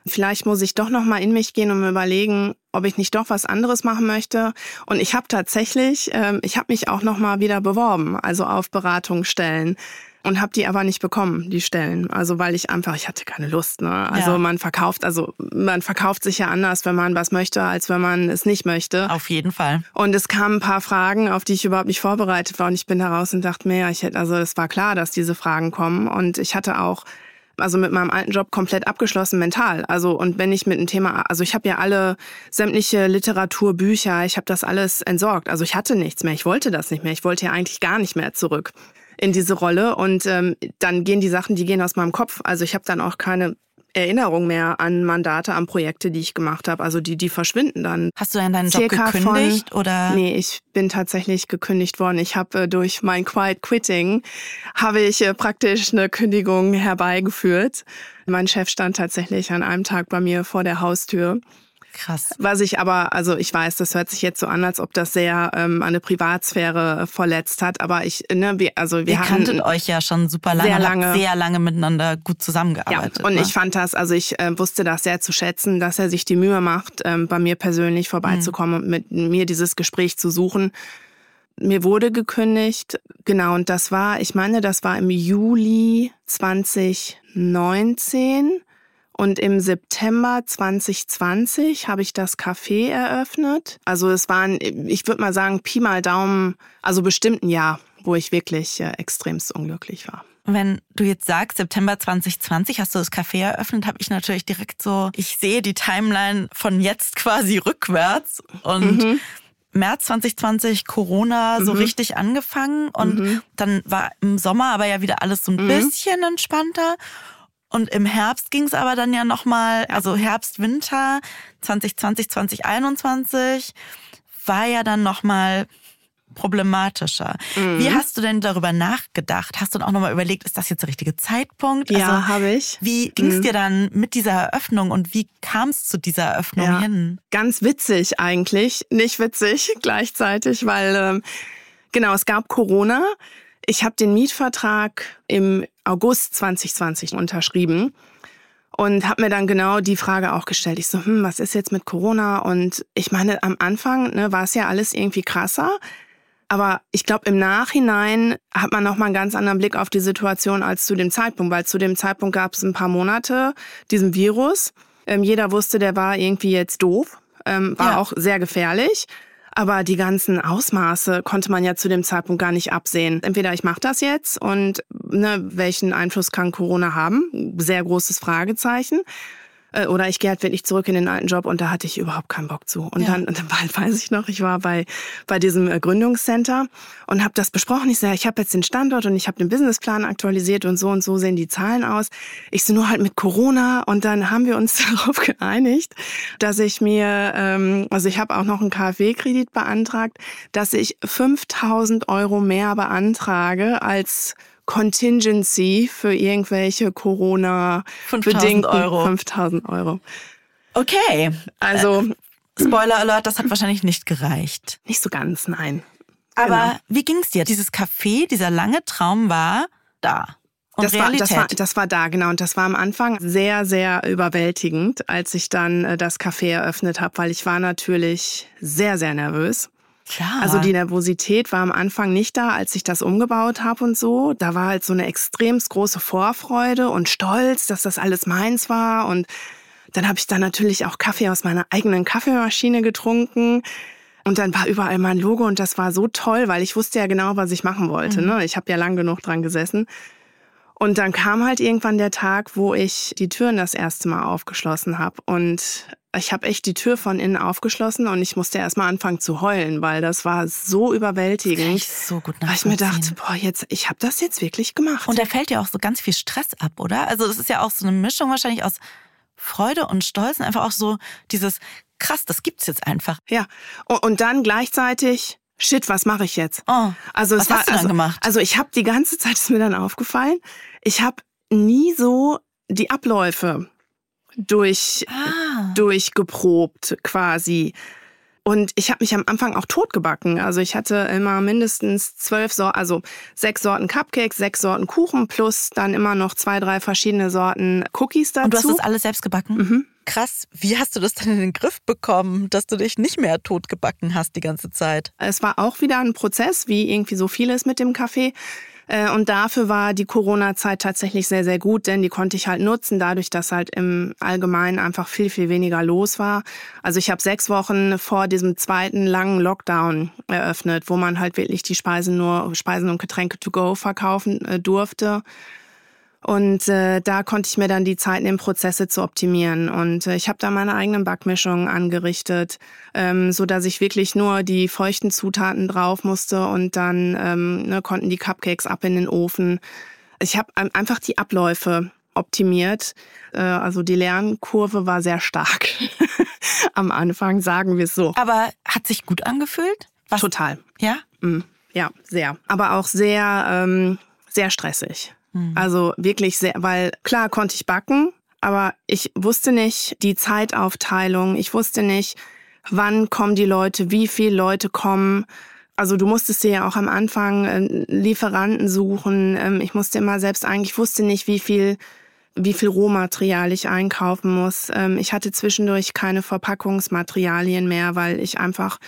Vielleicht muss ich doch noch mal in mich gehen und mir überlegen, ob ich nicht doch was anderes machen möchte. Und ich habe tatsächlich, ähm, ich habe mich auch noch mal wieder beworben, also auf Beratungsstellen und habe die aber nicht bekommen, die Stellen. Also weil ich einfach, ich hatte keine Lust. Ne? Also Ja. man verkauft, also man verkauft sich ja anders, wenn man was möchte, als wenn man es nicht möchte. Auf jeden Fall. Und es kamen ein paar Fragen, auf die ich überhaupt nicht vorbereitet war. Und ich bin da raus und dachte mir, ja, ich hätte, also es war klar, dass diese Fragen kommen. Und ich hatte auch, also mit meinem alten Job komplett abgeschlossen mental. Also und wenn ich mit einem Thema, also ich habe ja alle sämtliche Literatur, Bücher, ich habe das alles entsorgt. Also ich hatte nichts mehr. Ich wollte das nicht mehr. Ich wollte ja eigentlich gar nicht mehr zurück in diese Rolle. Und ähm, dann gehen die Sachen, die gehen aus meinem Kopf. Also ich habe dann auch keine Erinnerung mehr an Mandate, an Projekte, die ich gemacht habe. Also die, die verschwinden dann. Hast du denn deinen Job Circa gekündigt von, oder? Nee, ich bin tatsächlich gekündigt worden. Ich habe äh, durch mein Quiet Quitting habe ich äh, praktisch eine Kündigung herbeigeführt. Mein Chef stand tatsächlich an einem Tag bei mir vor der Haustür. Krass. Was ich aber, also ich weiß, das hört sich jetzt so an, als ob das sehr ähm, eine Privatsphäre verletzt hat. Aber ich, ne, wir, also wir Ihr kanntet euch ja schon super lange, Sehr lange. sehr lange miteinander gut Ja, zusammengearbeitet. und ne? ich fand das, also ich äh, wusste das sehr zu schätzen, dass er sich die Mühe macht, ähm, bei mir persönlich vorbeizukommen und mit mir dieses Gespräch zu suchen. Mir wurde gekündigt, genau, und das war, ich meine, das war im Juli 2019 und im September 2020 habe ich das Café eröffnet. Also es waren, ich würde mal sagen, Pi mal Daumen, also bestimmt ein Jahr, wo ich wirklich äh, extremst unglücklich war. Wenn du jetzt sagst, September 2020 hast du das Café eröffnet, habe ich natürlich direkt so, ich sehe die Timeline von jetzt quasi rückwärts und Mhm. März 2020 Corona so richtig angefangen und Mhm. dann war im Sommer aber ja wieder alles so ein bisschen entspannter. Und im Herbst ging es aber dann ja nochmal, also Herbst, Winter 2020, 2021 war ja dann nochmal problematischer. Mhm. Wie hast du denn darüber nachgedacht? Hast du dann auch nochmal überlegt, ist das jetzt der richtige Zeitpunkt? Ja, Also, habe ich. Wie ging es dir dann mit dieser Eröffnung und wie kam es zu dieser Eröffnung Ja. hin? Ganz witzig eigentlich, nicht witzig gleichzeitig, weil ähm, genau, es gab Corona. Ich habe den Mietvertrag im August 2020 unterschrieben und habe mir dann genau die Frage auch gestellt. Ich so, hm, was ist jetzt mit Corona? Und ich meine, am Anfang ne, war es ja alles irgendwie krasser. Aber ich glaube, im Nachhinein hat man nochmal einen ganz anderen Blick auf die Situation als zu dem Zeitpunkt, weil zu dem Zeitpunkt gab es ein paar Monate diesen Virus. Ähm, jeder wusste, der war irgendwie jetzt doof, ähm, war Ja. auch sehr gefährlich. Aber die ganzen Ausmaße konnte man ja zu dem Zeitpunkt gar nicht absehen. Entweder ich mache das jetzt und ne, welchen Einfluss kann Corona haben? Sehr großes Fragezeichen. Äh, Oder ich gehe halt wirklich zurück in den alten Job und da hatte ich überhaupt keinen Bock zu. Und Ja. dann, und dann war- weiß ich noch, ich war bei, bei diesem äh, Gründungscenter und habe das besprochen. Ich sage, ich habe jetzt den Standort und ich habe den Businessplan aktualisiert und so und so sehen die Zahlen aus. Ich so nur halt mit Corona und dann haben wir uns darauf geeinigt, dass ich mir, ähm, also ich habe auch noch einen KfW-Kredit beantragt, dass ich 5000 Euro mehr beantrage als Contingency für irgendwelche Corona 5000 bedingten Euro. 5000 Euro. Okay, Also Spoiler Alert, das hat wahrscheinlich nicht gereicht. nicht so ganz, nein. Aber Genau. wie ging es dir? Dieses Café, dieser lange Traum war da. Und Das war, Realität. das, war, das war da, genau. Und das war am Anfang sehr, sehr überwältigend, als ich dann äh, das Café eröffnet habe, weil ich war natürlich sehr, sehr nervös. Klar. Also die Nervosität war am Anfang nicht da, als ich das umgebaut habe und so. Da war halt so eine extremst große Vorfreude und Stolz, dass das alles meins war. Und dann habe ich dann natürlich auch Kaffee aus meiner eigenen Kaffeemaschine getrunken. Und dann war überall mein Logo und das war so toll, weil ich wusste ja genau, was ich machen wollte. Ne? Ich habe ja lang genug dran gesessen. Und dann kam halt irgendwann der Tag, wo ich die Türen das erste Mal aufgeschlossen habe. Und ich habe echt die Tür von innen aufgeschlossen und ich musste erst mal anfangen zu heulen, weil das war so überwältigend. ich so gut Weil ich mir dachte, boah, jetzt, ich habe das jetzt wirklich gemacht. Und da fällt ja auch so ganz viel Stress ab, oder? Also das ist ja auch so eine Mischung wahrscheinlich aus Freude und Stolz und einfach auch so dieses krass, das gibt's jetzt einfach. ja. Und, dann gleichzeitig, shit, was mache ich jetzt? Oh, Also was es war, hast du dann also, gemacht? Also ich habe die ganze Zeit, ist mir dann aufgefallen, ich habe nie so die Abläufe durch, Ah. durchgeprobt quasi. Und ich habe mich am Anfang auch totgebacken. Also ich hatte immer mindestens zwölf Sorten, also sechs Sorten Cupcakes, sechs Sorten Kuchen plus dann immer noch zwei, drei verschiedene Sorten Cookies dazu. Und du hast das alles selbst gebacken? Mhm. Krass. Wie hast du das denn in den Griff bekommen, dass du dich nicht mehr tot gebacken hast die ganze Zeit? Es war auch wieder ein Prozess, wie irgendwie so vieles mit dem Kaffee. Äh, Und dafür war die Corona-Zeit tatsächlich sehr, sehr gut, denn die konnte ich halt nutzen, dadurch, dass halt im Allgemeinen einfach viel, viel weniger los war. Also ich habe sechs Wochen vor diesem zweiten langen Lockdown eröffnet, wo man halt wirklich die Speisen nur, Speisen und Getränke to go verkaufen äh, durfte. Und äh, da konnte ich mir dann die Zeit nehmen, Prozesse zu optimieren. Und äh, ich habe da meine eigenen Backmischungen angerichtet, ähm, so dass ich wirklich nur die feuchten Zutaten drauf musste und dann ähm, ne, konnten die Cupcakes ab in den Ofen. Ich habe einfach die Abläufe optimiert. Äh, also die Lernkurve war sehr stark am Anfang, sagen wir es so. Aber hat sich gut angefühlt? Was? Total. Ja? Mm, Ja, sehr. Aber auch sehr, ähm, sehr stressig. Also wirklich sehr, weil klar konnte ich backen, aber ich wusste nicht die Zeitaufteilung. Ich wusste nicht, wann kommen die Leute, wie viele Leute kommen. Also du musstest dir ja auch am Anfang äh, Lieferanten suchen. Ähm, ich musste immer selbst eigentlich, ich wusste nicht, wie viel wie viel Rohmaterial ich einkaufen muss. Ähm, ich hatte zwischendurch keine Verpackungsmaterialien mehr, weil ich einfach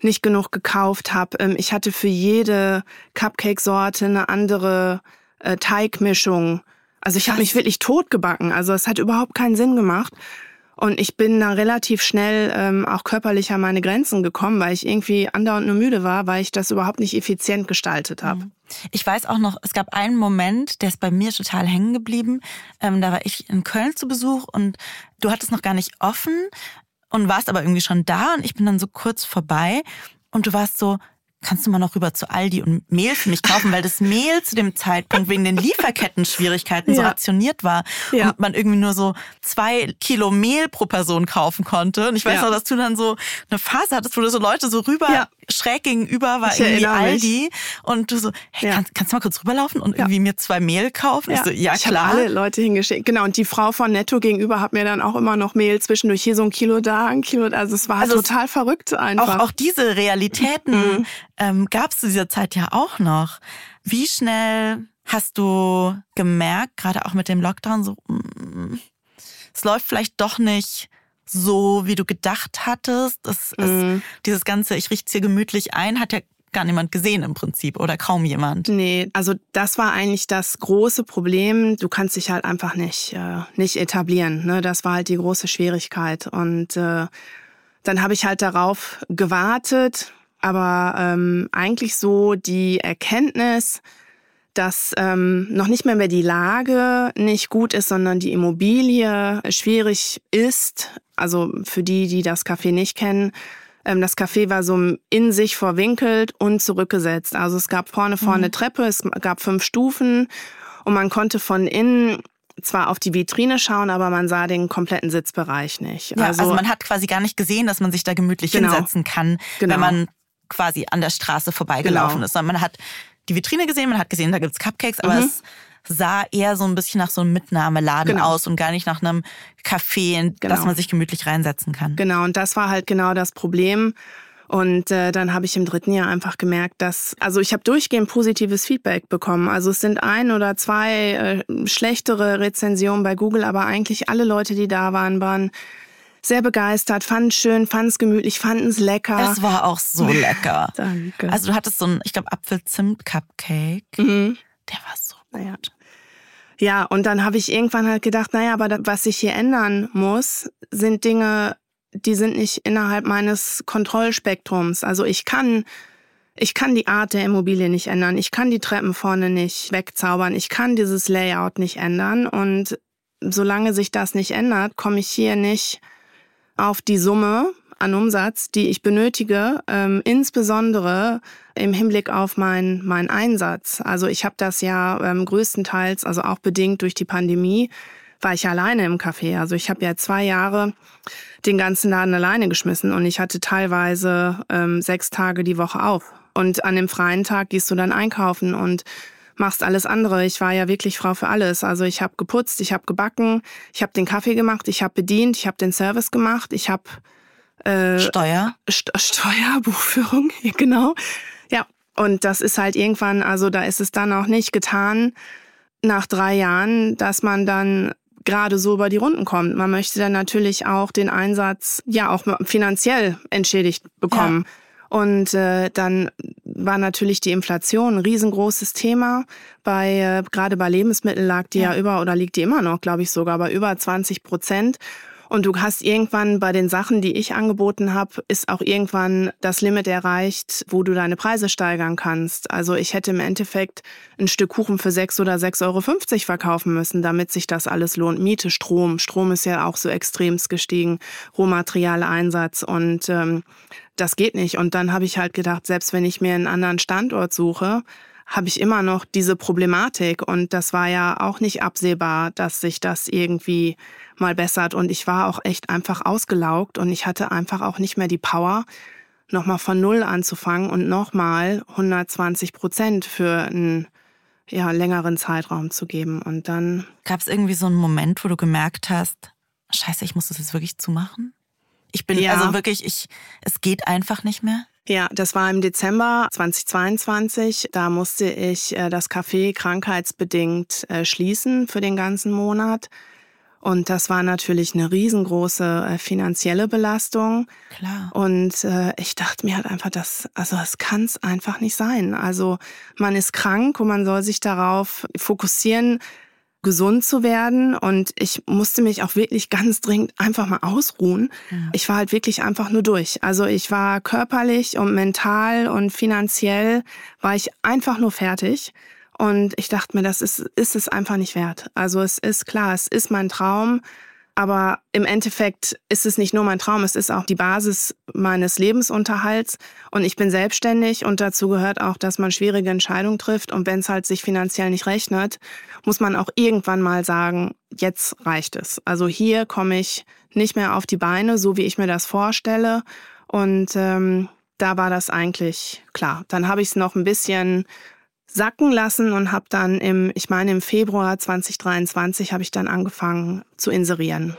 nicht genug gekauft habe. Ähm, ich hatte für jede Cupcake-Sorte eine andere äh, Teigmischung. Also ich habe mich wirklich totgebacken. Also es hat überhaupt keinen Sinn gemacht. Und ich bin da relativ schnell ähm, auch körperlich an meine Grenzen gekommen, weil ich irgendwie andauernd nur müde war, weil ich das überhaupt nicht effizient gestaltet habe. Ich weiß auch noch, es gab einen Moment, der ist bei mir total hängen geblieben. Ähm, da war ich in Köln zu Besuch und du hattest noch gar nicht offen und warst aber irgendwie schon da und ich bin dann so kurz vorbei und du warst so, kannst du mal noch rüber zu Aldi und Mehl für mich kaufen, weil das Mehl zu dem Zeitpunkt wegen den Lieferketten-Schwierigkeiten so Ja. rationiert war Ja. und man irgendwie nur so zwei Kilo Mehl pro Person kaufen konnte. Und ich weiß Ja. noch, dass du dann so eine Phase hattest, wo du so Leute so rüber, Ja. schräg gegenüber war Ich irgendwie erinnere mich. Aldi und du so, hey, Ja. kannst, kannst du mal kurz rüberlaufen und irgendwie mir zwei Mehl kaufen? Ich so, ja ich klar. alle Leute hingeschickt. Genau, und die Frau von Netto gegenüber hat mir dann auch immer noch Mehl zwischendurch hier so ein Kilo da, ein Kilo da. Also es war Also es- total verrückt einfach. auch, auch diese Realitäten Mhm. Ähm, gab es zu dieser Zeit ja auch noch. Wie schnell hast du gemerkt, gerade auch mit dem Lockdown, so, mm, es läuft vielleicht doch nicht so, wie du gedacht hattest. Es, Mhm. es, dieses ganze, ich richte hier gemütlich ein, hat ja gar niemand gesehen im Prinzip oder kaum jemand. Nee, also das war eigentlich das große Problem. Du kannst dich halt einfach nicht, äh, nicht etablieren. Ne? Das war halt die große Schwierigkeit. Und äh, dann habe ich halt darauf gewartet, aber ähm, eigentlich so die Erkenntnis, dass ähm, noch nicht mehr mehr die Lage nicht gut ist, sondern die Immobilie schwierig ist. Also für die, die das Café nicht kennen, ähm, das Café war so in sich verwinkelt und zurückgesetzt. Also es gab vorne vorne eine Treppe, es gab fünf Stufen und man konnte von innen zwar auf die Vitrine schauen, aber man sah den kompletten Sitzbereich nicht. Ja, also, man hat quasi gar nicht gesehen, dass man sich da gemütlich Genau. hinsetzen kann, Genau. wenn man quasi an der Straße vorbeigelaufen Genau. ist. Sondern man hat die Vitrine gesehen, man hat gesehen, da gibt's Cupcakes, aber Mhm. es sah eher so ein bisschen nach so einem Mitnahmeladen Genau. aus und gar nicht nach einem Café, in das Genau. man sich gemütlich reinsetzen kann. Genau, und das war halt genau das Problem. Und äh, dann habe ich im dritten Jahr einfach gemerkt, dass, also ich habe durchgehend positives Feedback bekommen. Also es sind ein oder zwei äh, schlechtere Rezensionen bei Google, aber eigentlich alle Leute, die da waren, waren sehr begeistert, fanden es schön, fanden es gemütlich, fanden es lecker. Es war auch so lecker. Danke. Also du hattest so ein, ich glaube, Apfel-Zimt-Cupcake. mhm. Der war so Naja. Ja, und dann habe ich irgendwann halt gedacht, naja, aber da, was sich hier ändern muss, sind Dinge, die sind nicht innerhalb meines Kontrollspektrums. Also ich kann Ich kann die Art der Immobilie nicht ändern. Ich kann die Treppen vorne nicht wegzaubern. Ich kann dieses Layout nicht ändern. Und solange sich das nicht ändert, komme ich hier nicht auf die Summe an Umsatz, die ich benötige, ähm, insbesondere im Hinblick auf meinen mein Einsatz. Also ich habe das ja ähm, größtenteils, also auch bedingt durch die Pandemie, war ich alleine im Café. Also ich habe ja zwei Jahre den ganzen Laden alleine geschmissen und ich hatte teilweise ähm, sechs Tage die Woche auf. Und an dem freien Tag gehst du dann einkaufen und machst alles andere. Ich war ja wirklich Frau für alles. Also ich habe geputzt, ich habe gebacken, ich habe den Kaffee gemacht, ich habe bedient, ich habe den Service gemacht, ich habe äh, Steuer? St Steuer, Buchführung, genau. Ja, und das ist halt irgendwann, also da ist es dann auch nicht getan nach drei Jahren, dass man dann gerade so über die Runden kommt. Man möchte dann natürlich auch den Einsatz ja auch finanziell entschädigt bekommen. Ja. Und äh, dann war natürlich die Inflation ein riesengroßes Thema. Bei äh, gerade bei Lebensmitteln lag die ja. ja über oder liegt die immer noch, glaube ich, sogar bei über 20 Prozent. Und du hast irgendwann bei den Sachen, die ich angeboten habe, ist auch irgendwann das Limit erreicht, wo du deine Preise steigern kannst. Also ich hätte im Endeffekt ein Stück Kuchen für 6 oder 6,50 Euro verkaufen müssen, damit sich das alles lohnt. Miete, Strom. Strom ist ja auch so extremst gestiegen. Rohmaterialeinsatz und ähm, das geht nicht. Und dann habe ich halt gedacht, selbst wenn ich mir einen anderen Standort suche, habe ich immer noch diese Problematik. Und das war ja auch nicht absehbar, dass sich das irgendwie mal bessert. Und ich war auch echt einfach ausgelaugt und ich hatte einfach auch nicht mehr die Power, nochmal von Null anzufangen und nochmal 120 Prozent für einen ja, längeren Zeitraum zu geben. Und dann. Gab es irgendwie so einen Moment, wo du gemerkt hast, scheiße, ich muss das jetzt wirklich zumachen? Ich bin ja. also wirklich, ich, es geht einfach nicht mehr. Ja, das war im Dezember 2022. Da musste ich äh, das Café krankheitsbedingt äh, schließen für den ganzen Monat. Und das war natürlich eine riesengroße äh, finanzielle Belastung. Klar. Und äh, ich dachte mir halt einfach, das, also das kann es einfach nicht sein. Also man ist krank und man soll sich darauf fokussieren, gesund zu werden. Und ich musste mich auch wirklich ganz dringend einfach mal ausruhen. Ja. Ich war halt wirklich einfach nur durch. Also ich war körperlich und mental und finanziell war ich einfach nur fertig. Und ich dachte mir, das ist, ist es einfach nicht wert. Also es ist klar, es ist mein Traum, aber im Endeffekt ist es nicht nur mein Traum, es ist auch die Basis meines Lebensunterhalts. Und ich bin selbstständig und dazu gehört auch, dass man schwierige Entscheidungen trifft. Und wenn es halt sich finanziell nicht rechnet, muss man auch irgendwann mal sagen, jetzt reicht es. Also hier komme ich nicht mehr auf die Beine, so wie ich mir das vorstelle. Und ähm, da war das eigentlich klar. Dann habe ich es noch ein bisschen sacken lassen und habe dann im, ich meine im Februar 2023 habe ich dann angefangen zu inserieren.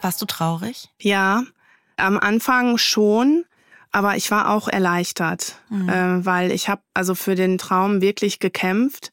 Warst du traurig? Ja, am Anfang schon, aber ich war auch erleichtert, mhm. äh, weil ich habe also für den Traum wirklich gekämpft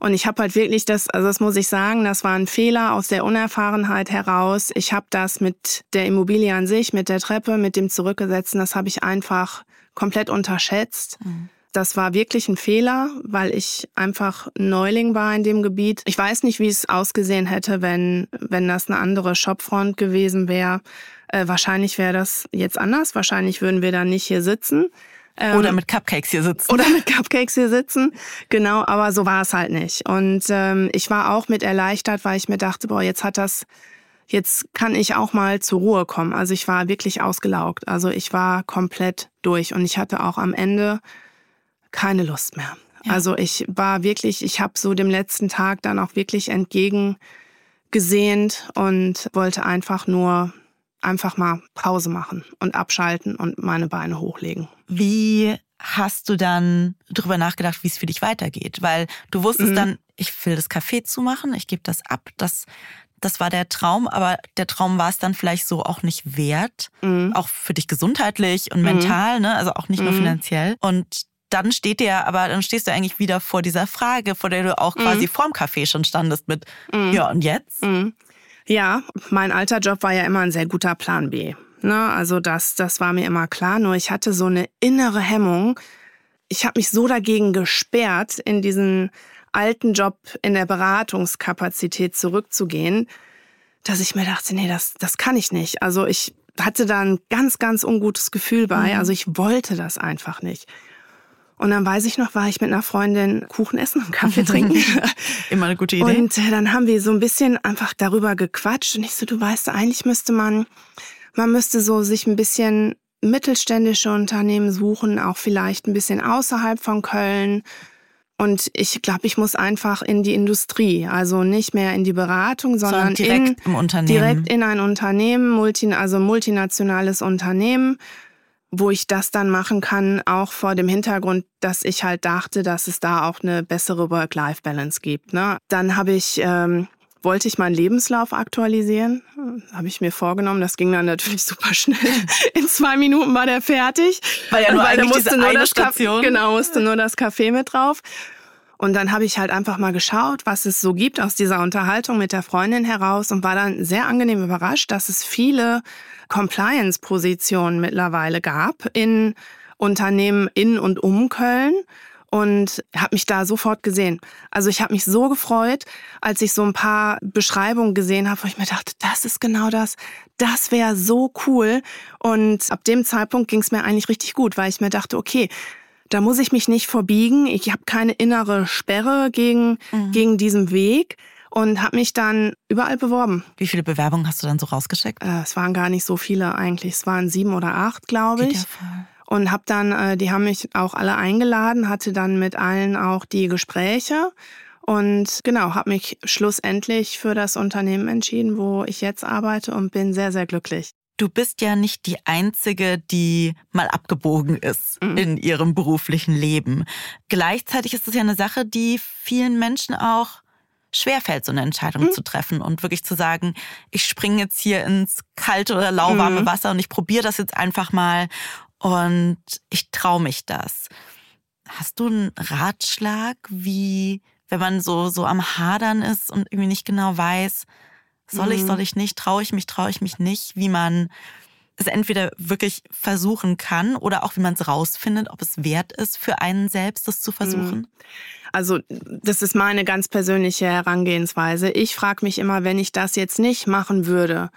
und ich habe halt wirklich das, also das muss ich sagen, das war ein Fehler aus der Unerfahrenheit heraus. Ich habe das mit der Immobilie an sich, mit der Treppe, mit dem Zurückgesetzten, das habe ich einfach komplett unterschätzt. Mhm. Das war wirklich ein Fehler, weil ich einfach Neuling war in dem Gebiet. Ich weiß nicht, wie es ausgesehen hätte, wenn, wenn das eine andere Shopfront gewesen wäre. Äh, wahrscheinlich wäre das jetzt anders. Wahrscheinlich würden wir dann nicht hier sitzen. Ähm, oder mit Cupcakes hier sitzen. Oder mit Cupcakes hier sitzen. Genau, aber so war es halt nicht. Und ähm, ich war auch mit erleichtert, weil ich mir dachte, boah, jetzt hat das, jetzt kann ich auch mal zur Ruhe kommen. Also ich war wirklich ausgelaugt. Also ich war komplett durch und ich hatte auch am Ende keine Lust mehr. Ja. Also ich war wirklich, ich habe so dem letzten Tag dann auch wirklich entgegengesehnt und wollte einfach nur einfach mal Pause machen und abschalten und meine Beine hochlegen. Wie hast du dann drüber nachgedacht, wie es für dich weitergeht? Weil du wusstest mhm. dann, ich will das Café zumachen, ich gebe das ab, das, das war der Traum, aber der Traum war es dann vielleicht so auch nicht wert, mhm. auch für dich gesundheitlich und mhm. mental, ne? also auch nicht nur mhm. finanziell. Und dann steht dir aber, dann stehst du eigentlich wieder vor dieser Frage, vor der du auch quasi mhm. vorm Café schon standest mit, ja und jetzt? Ja, mein alter Job war ja immer ein sehr guter Plan B. Ne? Also das, das war mir immer klar. Nur ich hatte so eine innere Hemmung. Ich habe mich so dagegen gesperrt, in diesen alten Job in der Beratungskapazität zurückzugehen, dass ich mir dachte, nee, das, das kann ich nicht. Also ich hatte da ein ganz, ganz ungutes Gefühl bei. Mhm. Also ich wollte das einfach nicht. Und dann weiß ich noch, war ich mit einer Freundin Kuchen essen und Kaffee trinken. Immer eine gute Idee. Und äh, dann haben wir so ein bisschen einfach darüber gequatscht. Und ich so, du weißt, eigentlich müsste man, man müsste so sich ein bisschen mittelständische Unternehmen suchen, auch vielleicht ein bisschen außerhalb von Köln. Und ich glaube, ich muss einfach in die Industrie, also nicht mehr in die Beratung, sondern, Sondern direkt in, im Unternehmen. direkt in ein Unternehmen, multi, also multinationales Unternehmen, wo ich das dann machen kann, auch vor dem Hintergrund, dass ich halt dachte, dass es da auch eine bessere Work-Life-Balance gibt. Ne? Dann habe ich ähm, wollte ich meinen Lebenslauf aktualisieren. Habe ich mir vorgenommen. Das ging dann natürlich super schnell. In zwei Minuten war der fertig. Weil ja nur Weil musste nur eine das Kaffee- Station. Genau, musste nur das Kaffee mit drauf. Und dann habe ich halt einfach mal geschaut, was es so gibt aus dieser Unterhaltung mit der Freundin heraus und war dann sehr angenehm überrascht, dass es viele Compliance-Positionen mittlerweile gab in Unternehmen in und um Köln und habe mich da sofort gesehen. Also ich habe mich so gefreut, als ich so ein paar Beschreibungen gesehen habe, wo ich mir dachte, das ist genau das, das wäre so cool. Und ab dem Zeitpunkt ging es mir eigentlich richtig gut, weil ich mir dachte, okay, da muss ich mich nicht verbiegen. Ich habe keine innere Sperre gegen, gegen diesen Weg und habe mich dann überall beworben. Wie viele Bewerbungen hast du dann so rausgeschickt? Äh, es waren gar nicht so viele eigentlich. Es waren sieben oder acht, glaube Geht ich. ja voll. Und habe dann, äh, die haben mich auch alle eingeladen, hatte dann mit allen auch die Gespräche und genau, habe mich schlussendlich für das Unternehmen entschieden, wo ich jetzt arbeite und bin sehr, sehr glücklich. Du bist ja nicht die Einzige, die mal abgebogen ist Mhm. in ihrem beruflichen Leben. Gleichzeitig ist es ja eine Sache, die vielen Menschen auch schwerfällt, so eine Entscheidung Mhm. zu treffen und wirklich zu sagen, ich springe jetzt hier ins kalte oder lauwarme Mhm. Wasser und ich probiere das jetzt einfach mal und ich traue mich das. Hast du einen Ratschlag, wie, wenn man so, so am Hadern ist und irgendwie nicht genau weiß, soll ich, Mhm. soll ich nicht, traue ich mich, traue ich mich nicht, wie man es entweder wirklich versuchen kann oder auch wie man es rausfindet, ob es wert ist für einen selbst, das zu versuchen? Also das ist meine ganz persönliche Herangehensweise. Ich frage mich immer, wenn ich das jetzt nicht machen würde,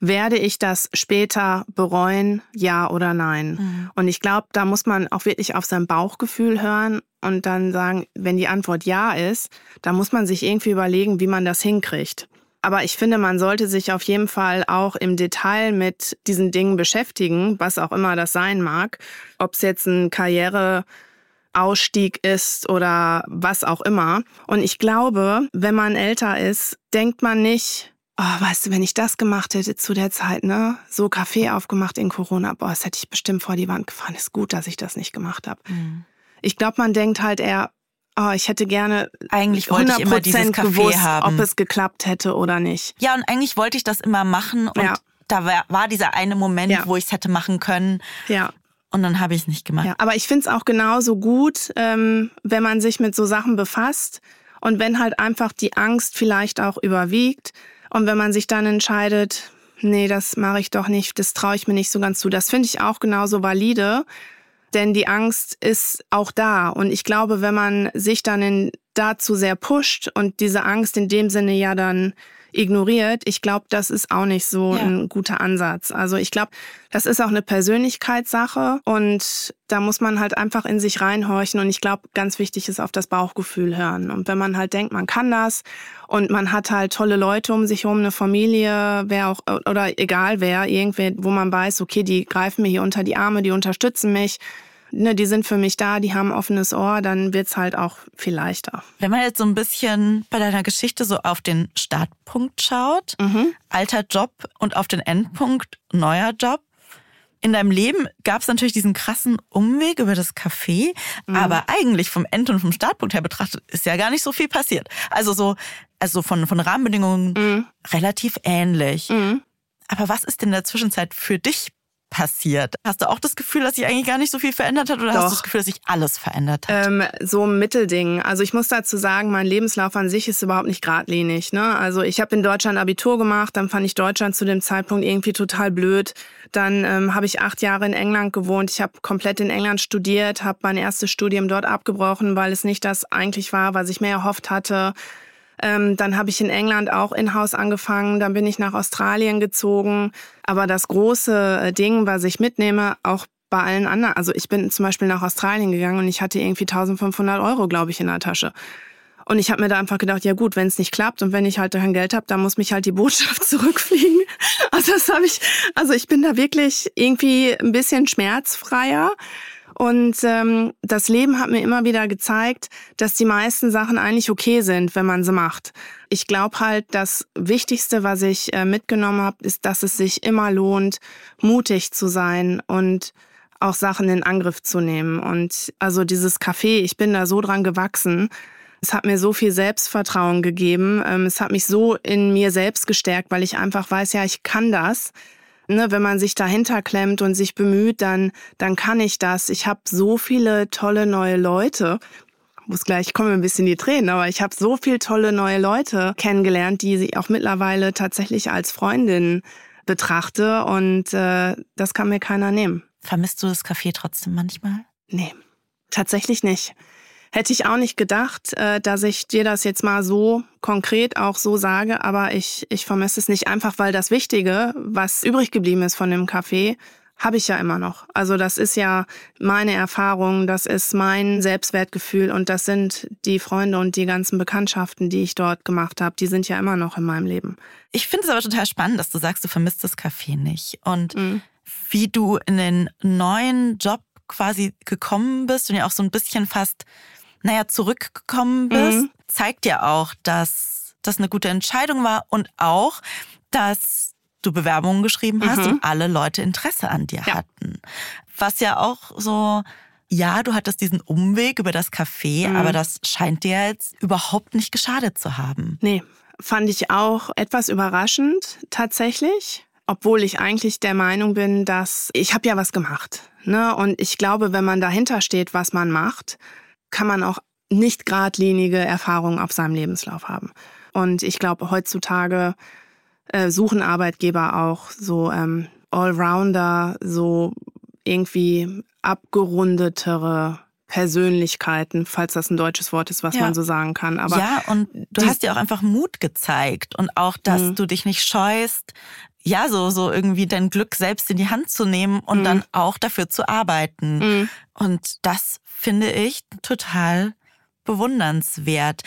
werde ich das später bereuen, ja oder nein? Mhm. Und ich glaube, da muss man auch wirklich auf sein Bauchgefühl hören und dann sagen, wenn die Antwort ja ist, dann muss man sich irgendwie überlegen, wie man das hinkriegt. Aber ich finde, man sollte sich auf jeden Fall auch im Detail mit diesen Dingen beschäftigen, was auch immer das sein mag. Ob es jetzt ein Karriereausstieg ist oder was auch immer. Und ich glaube, wenn man älter ist, denkt man nicht, oh, weißt du, wenn ich das gemacht hätte zu der Zeit, ne, so Kaffee aufgemacht in Corona, boah, das hätte ich bestimmt vor die Wand gefahren. Ist gut, dass ich das nicht gemacht habe. Mhm. Ich glaube, man denkt halt eher, oh, ich hätte gerne Eigentlich wollte ich immer dieses 100% Kaffee gewusst, haben. ob es geklappt hätte oder nicht. Ja, und eigentlich wollte ich das immer machen und Ja. da war, war dieser eine Moment, Ja. wo ich es hätte machen können Ja, und dann habe ich es nicht gemacht. ja. Aber ich finde es auch genauso gut, ähm, wenn man sich mit so Sachen befasst und wenn halt einfach die Angst vielleicht auch überwiegt und wenn man sich dann entscheidet, nee, das mache ich doch nicht, das traue ich mir nicht so ganz zu. Das finde ich auch genauso valide, denn die Angst ist auch da. Und ich glaube, wenn man sich dann in, dazu sehr pusht und diese Angst in dem Sinne ja dann ignoriert, ich glaube, das ist auch nicht so Ja. ein guter Ansatz. Also ich glaube, das ist auch eine Persönlichkeitssache und da muss man halt einfach in sich reinhorchen und ich glaube, ganz wichtig ist auf das Bauchgefühl hören. Und wenn man halt denkt, man kann das und man hat halt tolle Leute um sich herum, eine Familie, wer auch, oder egal wer, irgendwer, wo man weiß, okay, die greifen mir hier unter die Arme, die unterstützen mich, ne, die sind für mich da, die haben offenes Ohr, dann wird's halt auch viel leichter. Wenn man jetzt so ein bisschen bei deiner Geschichte so auf den Startpunkt schaut, Mhm. alter Job und auf den Endpunkt neuer Job. In deinem Leben gab es natürlich diesen krassen Umweg über das Café, Mhm. aber eigentlich vom End- und vom Startpunkt her betrachtet ist ja gar nicht so viel passiert. Also so, also von, von Rahmenbedingungen Mhm. relativ ähnlich. Mhm. Aber was ist denn in der Zwischenzeit für dich passiert? Hast du auch das Gefühl, dass sich eigentlich gar nicht so viel verändert hat oder hast Doch. du das Gefühl, dass sich alles verändert hat? Ähm, so ein Mittelding. Also ich muss dazu sagen, mein Lebenslauf an sich ist überhaupt nicht geradlinig. Ne? Also ich habe in Deutschland Abitur gemacht, dann fand ich Deutschland zu dem Zeitpunkt irgendwie total blöd. Dann ähm, habe ich acht Jahre in England gewohnt. Ich habe komplett in England studiert, habe mein erstes Studium dort abgebrochen, weil es nicht das eigentlich war, was ich mir erhofft hatte. Ähm, dann habe ich in England auch in-house angefangen, dann bin ich nach Australien gezogen. Aber das große äh, Ding, was ich mitnehme, auch bei allen anderen, also ich bin zum Beispiel nach Australien gegangen und ich hatte irgendwie 1500 Euro, glaube ich, in der Tasche. Und ich habe mir da einfach gedacht, ja gut, wenn es nicht klappt und wenn ich halt kein Geld habe, dann muss mich halt die Botschaft zurückfliegen. Also das habe ich, also ich bin da wirklich irgendwie ein bisschen schmerzfreier. Und ähm, das Leben hat mir immer wieder gezeigt, dass die meisten Sachen eigentlich okay sind, wenn man sie macht. Ich glaube halt, das Wichtigste, was ich äh, mitgenommen habe, ist, dass es sich immer lohnt, mutig zu sein und auch Sachen in Angriff zu nehmen. Und also dieses Café, ich bin da so dran gewachsen. Es hat mir so viel Selbstvertrauen gegeben. Ähm, Es hat mich so in mir selbst gestärkt, weil ich einfach weiß, ja, ich kann das. Ne, wenn man sich dahinter klemmt und sich bemüht, dann, dann kann ich das. Ich habe so viele tolle neue Leute. Ich muss gleich kommen ein bisschen die Tränen, aber ich habe so viele tolle neue Leute kennengelernt, die ich auch mittlerweile tatsächlich als Freundin betrachte und äh, das kann mir keiner nehmen. Vermisst du das Café trotzdem manchmal? Nee, tatsächlich nicht. Hätte ich auch nicht gedacht, äh, dass ich dir das jetzt mal so konkret auch so sage, aber ich, ich vermisse es nicht einfach, weil das Wichtige, was übrig geblieben ist von dem Café, habe ich ja immer noch. Also das ist ja meine Erfahrung, das ist mein Selbstwertgefühl und das sind die Freunde und die ganzen Bekanntschaften, die ich dort gemacht habe, die sind ja immer noch in meinem Leben. Ich finde es aber total spannend, dass du sagst, du vermisst das Café nicht. Und Mhm. wie du in den neuen Job quasi gekommen bist und ja auch so ein bisschen fast, naja, zurückgekommen bist, Mhm. zeigt ja auch, dass das eine gute Entscheidung war und auch, dass du Bewerbungen geschrieben hast Mhm. und alle Leute Interesse an dir Ja. hatten. Was ja auch so, ja, du hattest diesen Umweg über das Café, Mhm. aber das scheint dir jetzt überhaupt nicht geschadet zu haben. Nee, fand ich auch etwas überraschend tatsächlich, obwohl ich eigentlich der Meinung bin, dass ich habe ja was gemacht. Ne? Und ich glaube, wenn man dahinter steht, was man macht, kann man auch nicht geradlinige Erfahrungen auf seinem Lebenslauf haben. Und ich glaube, heutzutage äh, suchen Arbeitgeber auch so ähm, Allrounder, so irgendwie abgerundetere Persönlichkeiten, falls das ein deutsches Wort ist, was Ja. man so sagen kann. Aber ja, und du hast dir auch einfach Mut gezeigt und auch, dass Mhm. du dich nicht scheust, ja, so, so irgendwie dein Glück selbst in die Hand zu nehmen und Mhm. dann auch dafür zu arbeiten. Mhm. Und das finde ich total bewundernswert.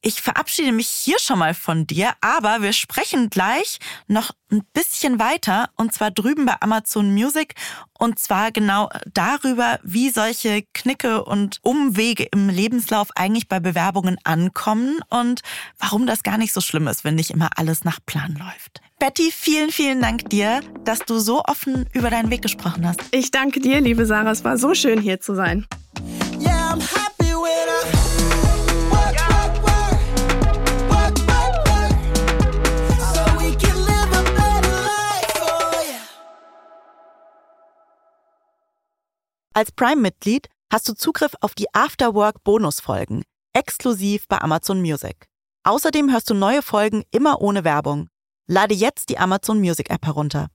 Ich verabschiede mich hier schon mal von dir, aber wir sprechen gleich noch ein bisschen weiter und zwar drüben bei Amazon Music und zwar genau darüber, wie solche Knicke und Umwege im Lebenslauf eigentlich bei Bewerbungen ankommen und warum das gar nicht so schlimm ist, wenn nicht immer alles nach Plan läuft. Betty, vielen, vielen Dank dir, dass du so offen über deinen Weg gesprochen hast. Ich danke dir, liebe Sarah. Es war so schön, hier zu sein. Yeah, Als Prime-Mitglied hast du Zugriff auf die Afterwork-Bonusfolgen, exklusiv bei Amazon Music. Außerdem hörst du neue Folgen immer ohne Werbung. Lade jetzt die Amazon Music App herunter.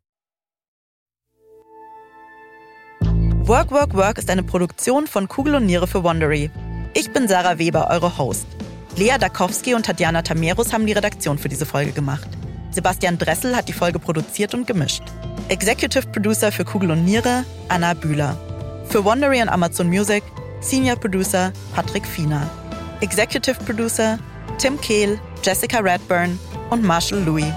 Work, Work, Work ist eine Produktion von Kugel und Niere für Wondery. Ich bin Sarah Weber, eure Host. Lea Dakowski und Tatjana Tamerus haben die Redaktion für diese Folge gemacht. Sebastian Dressel hat die Folge produziert und gemischt. Executive Producer für Kugel und Niere, Anna Bühler. Für Wondery und Amazon Music, Senior Producer Patrick Fiener. Executive Producer Tim Kehl, Jessica Radburn und Marshall Louis.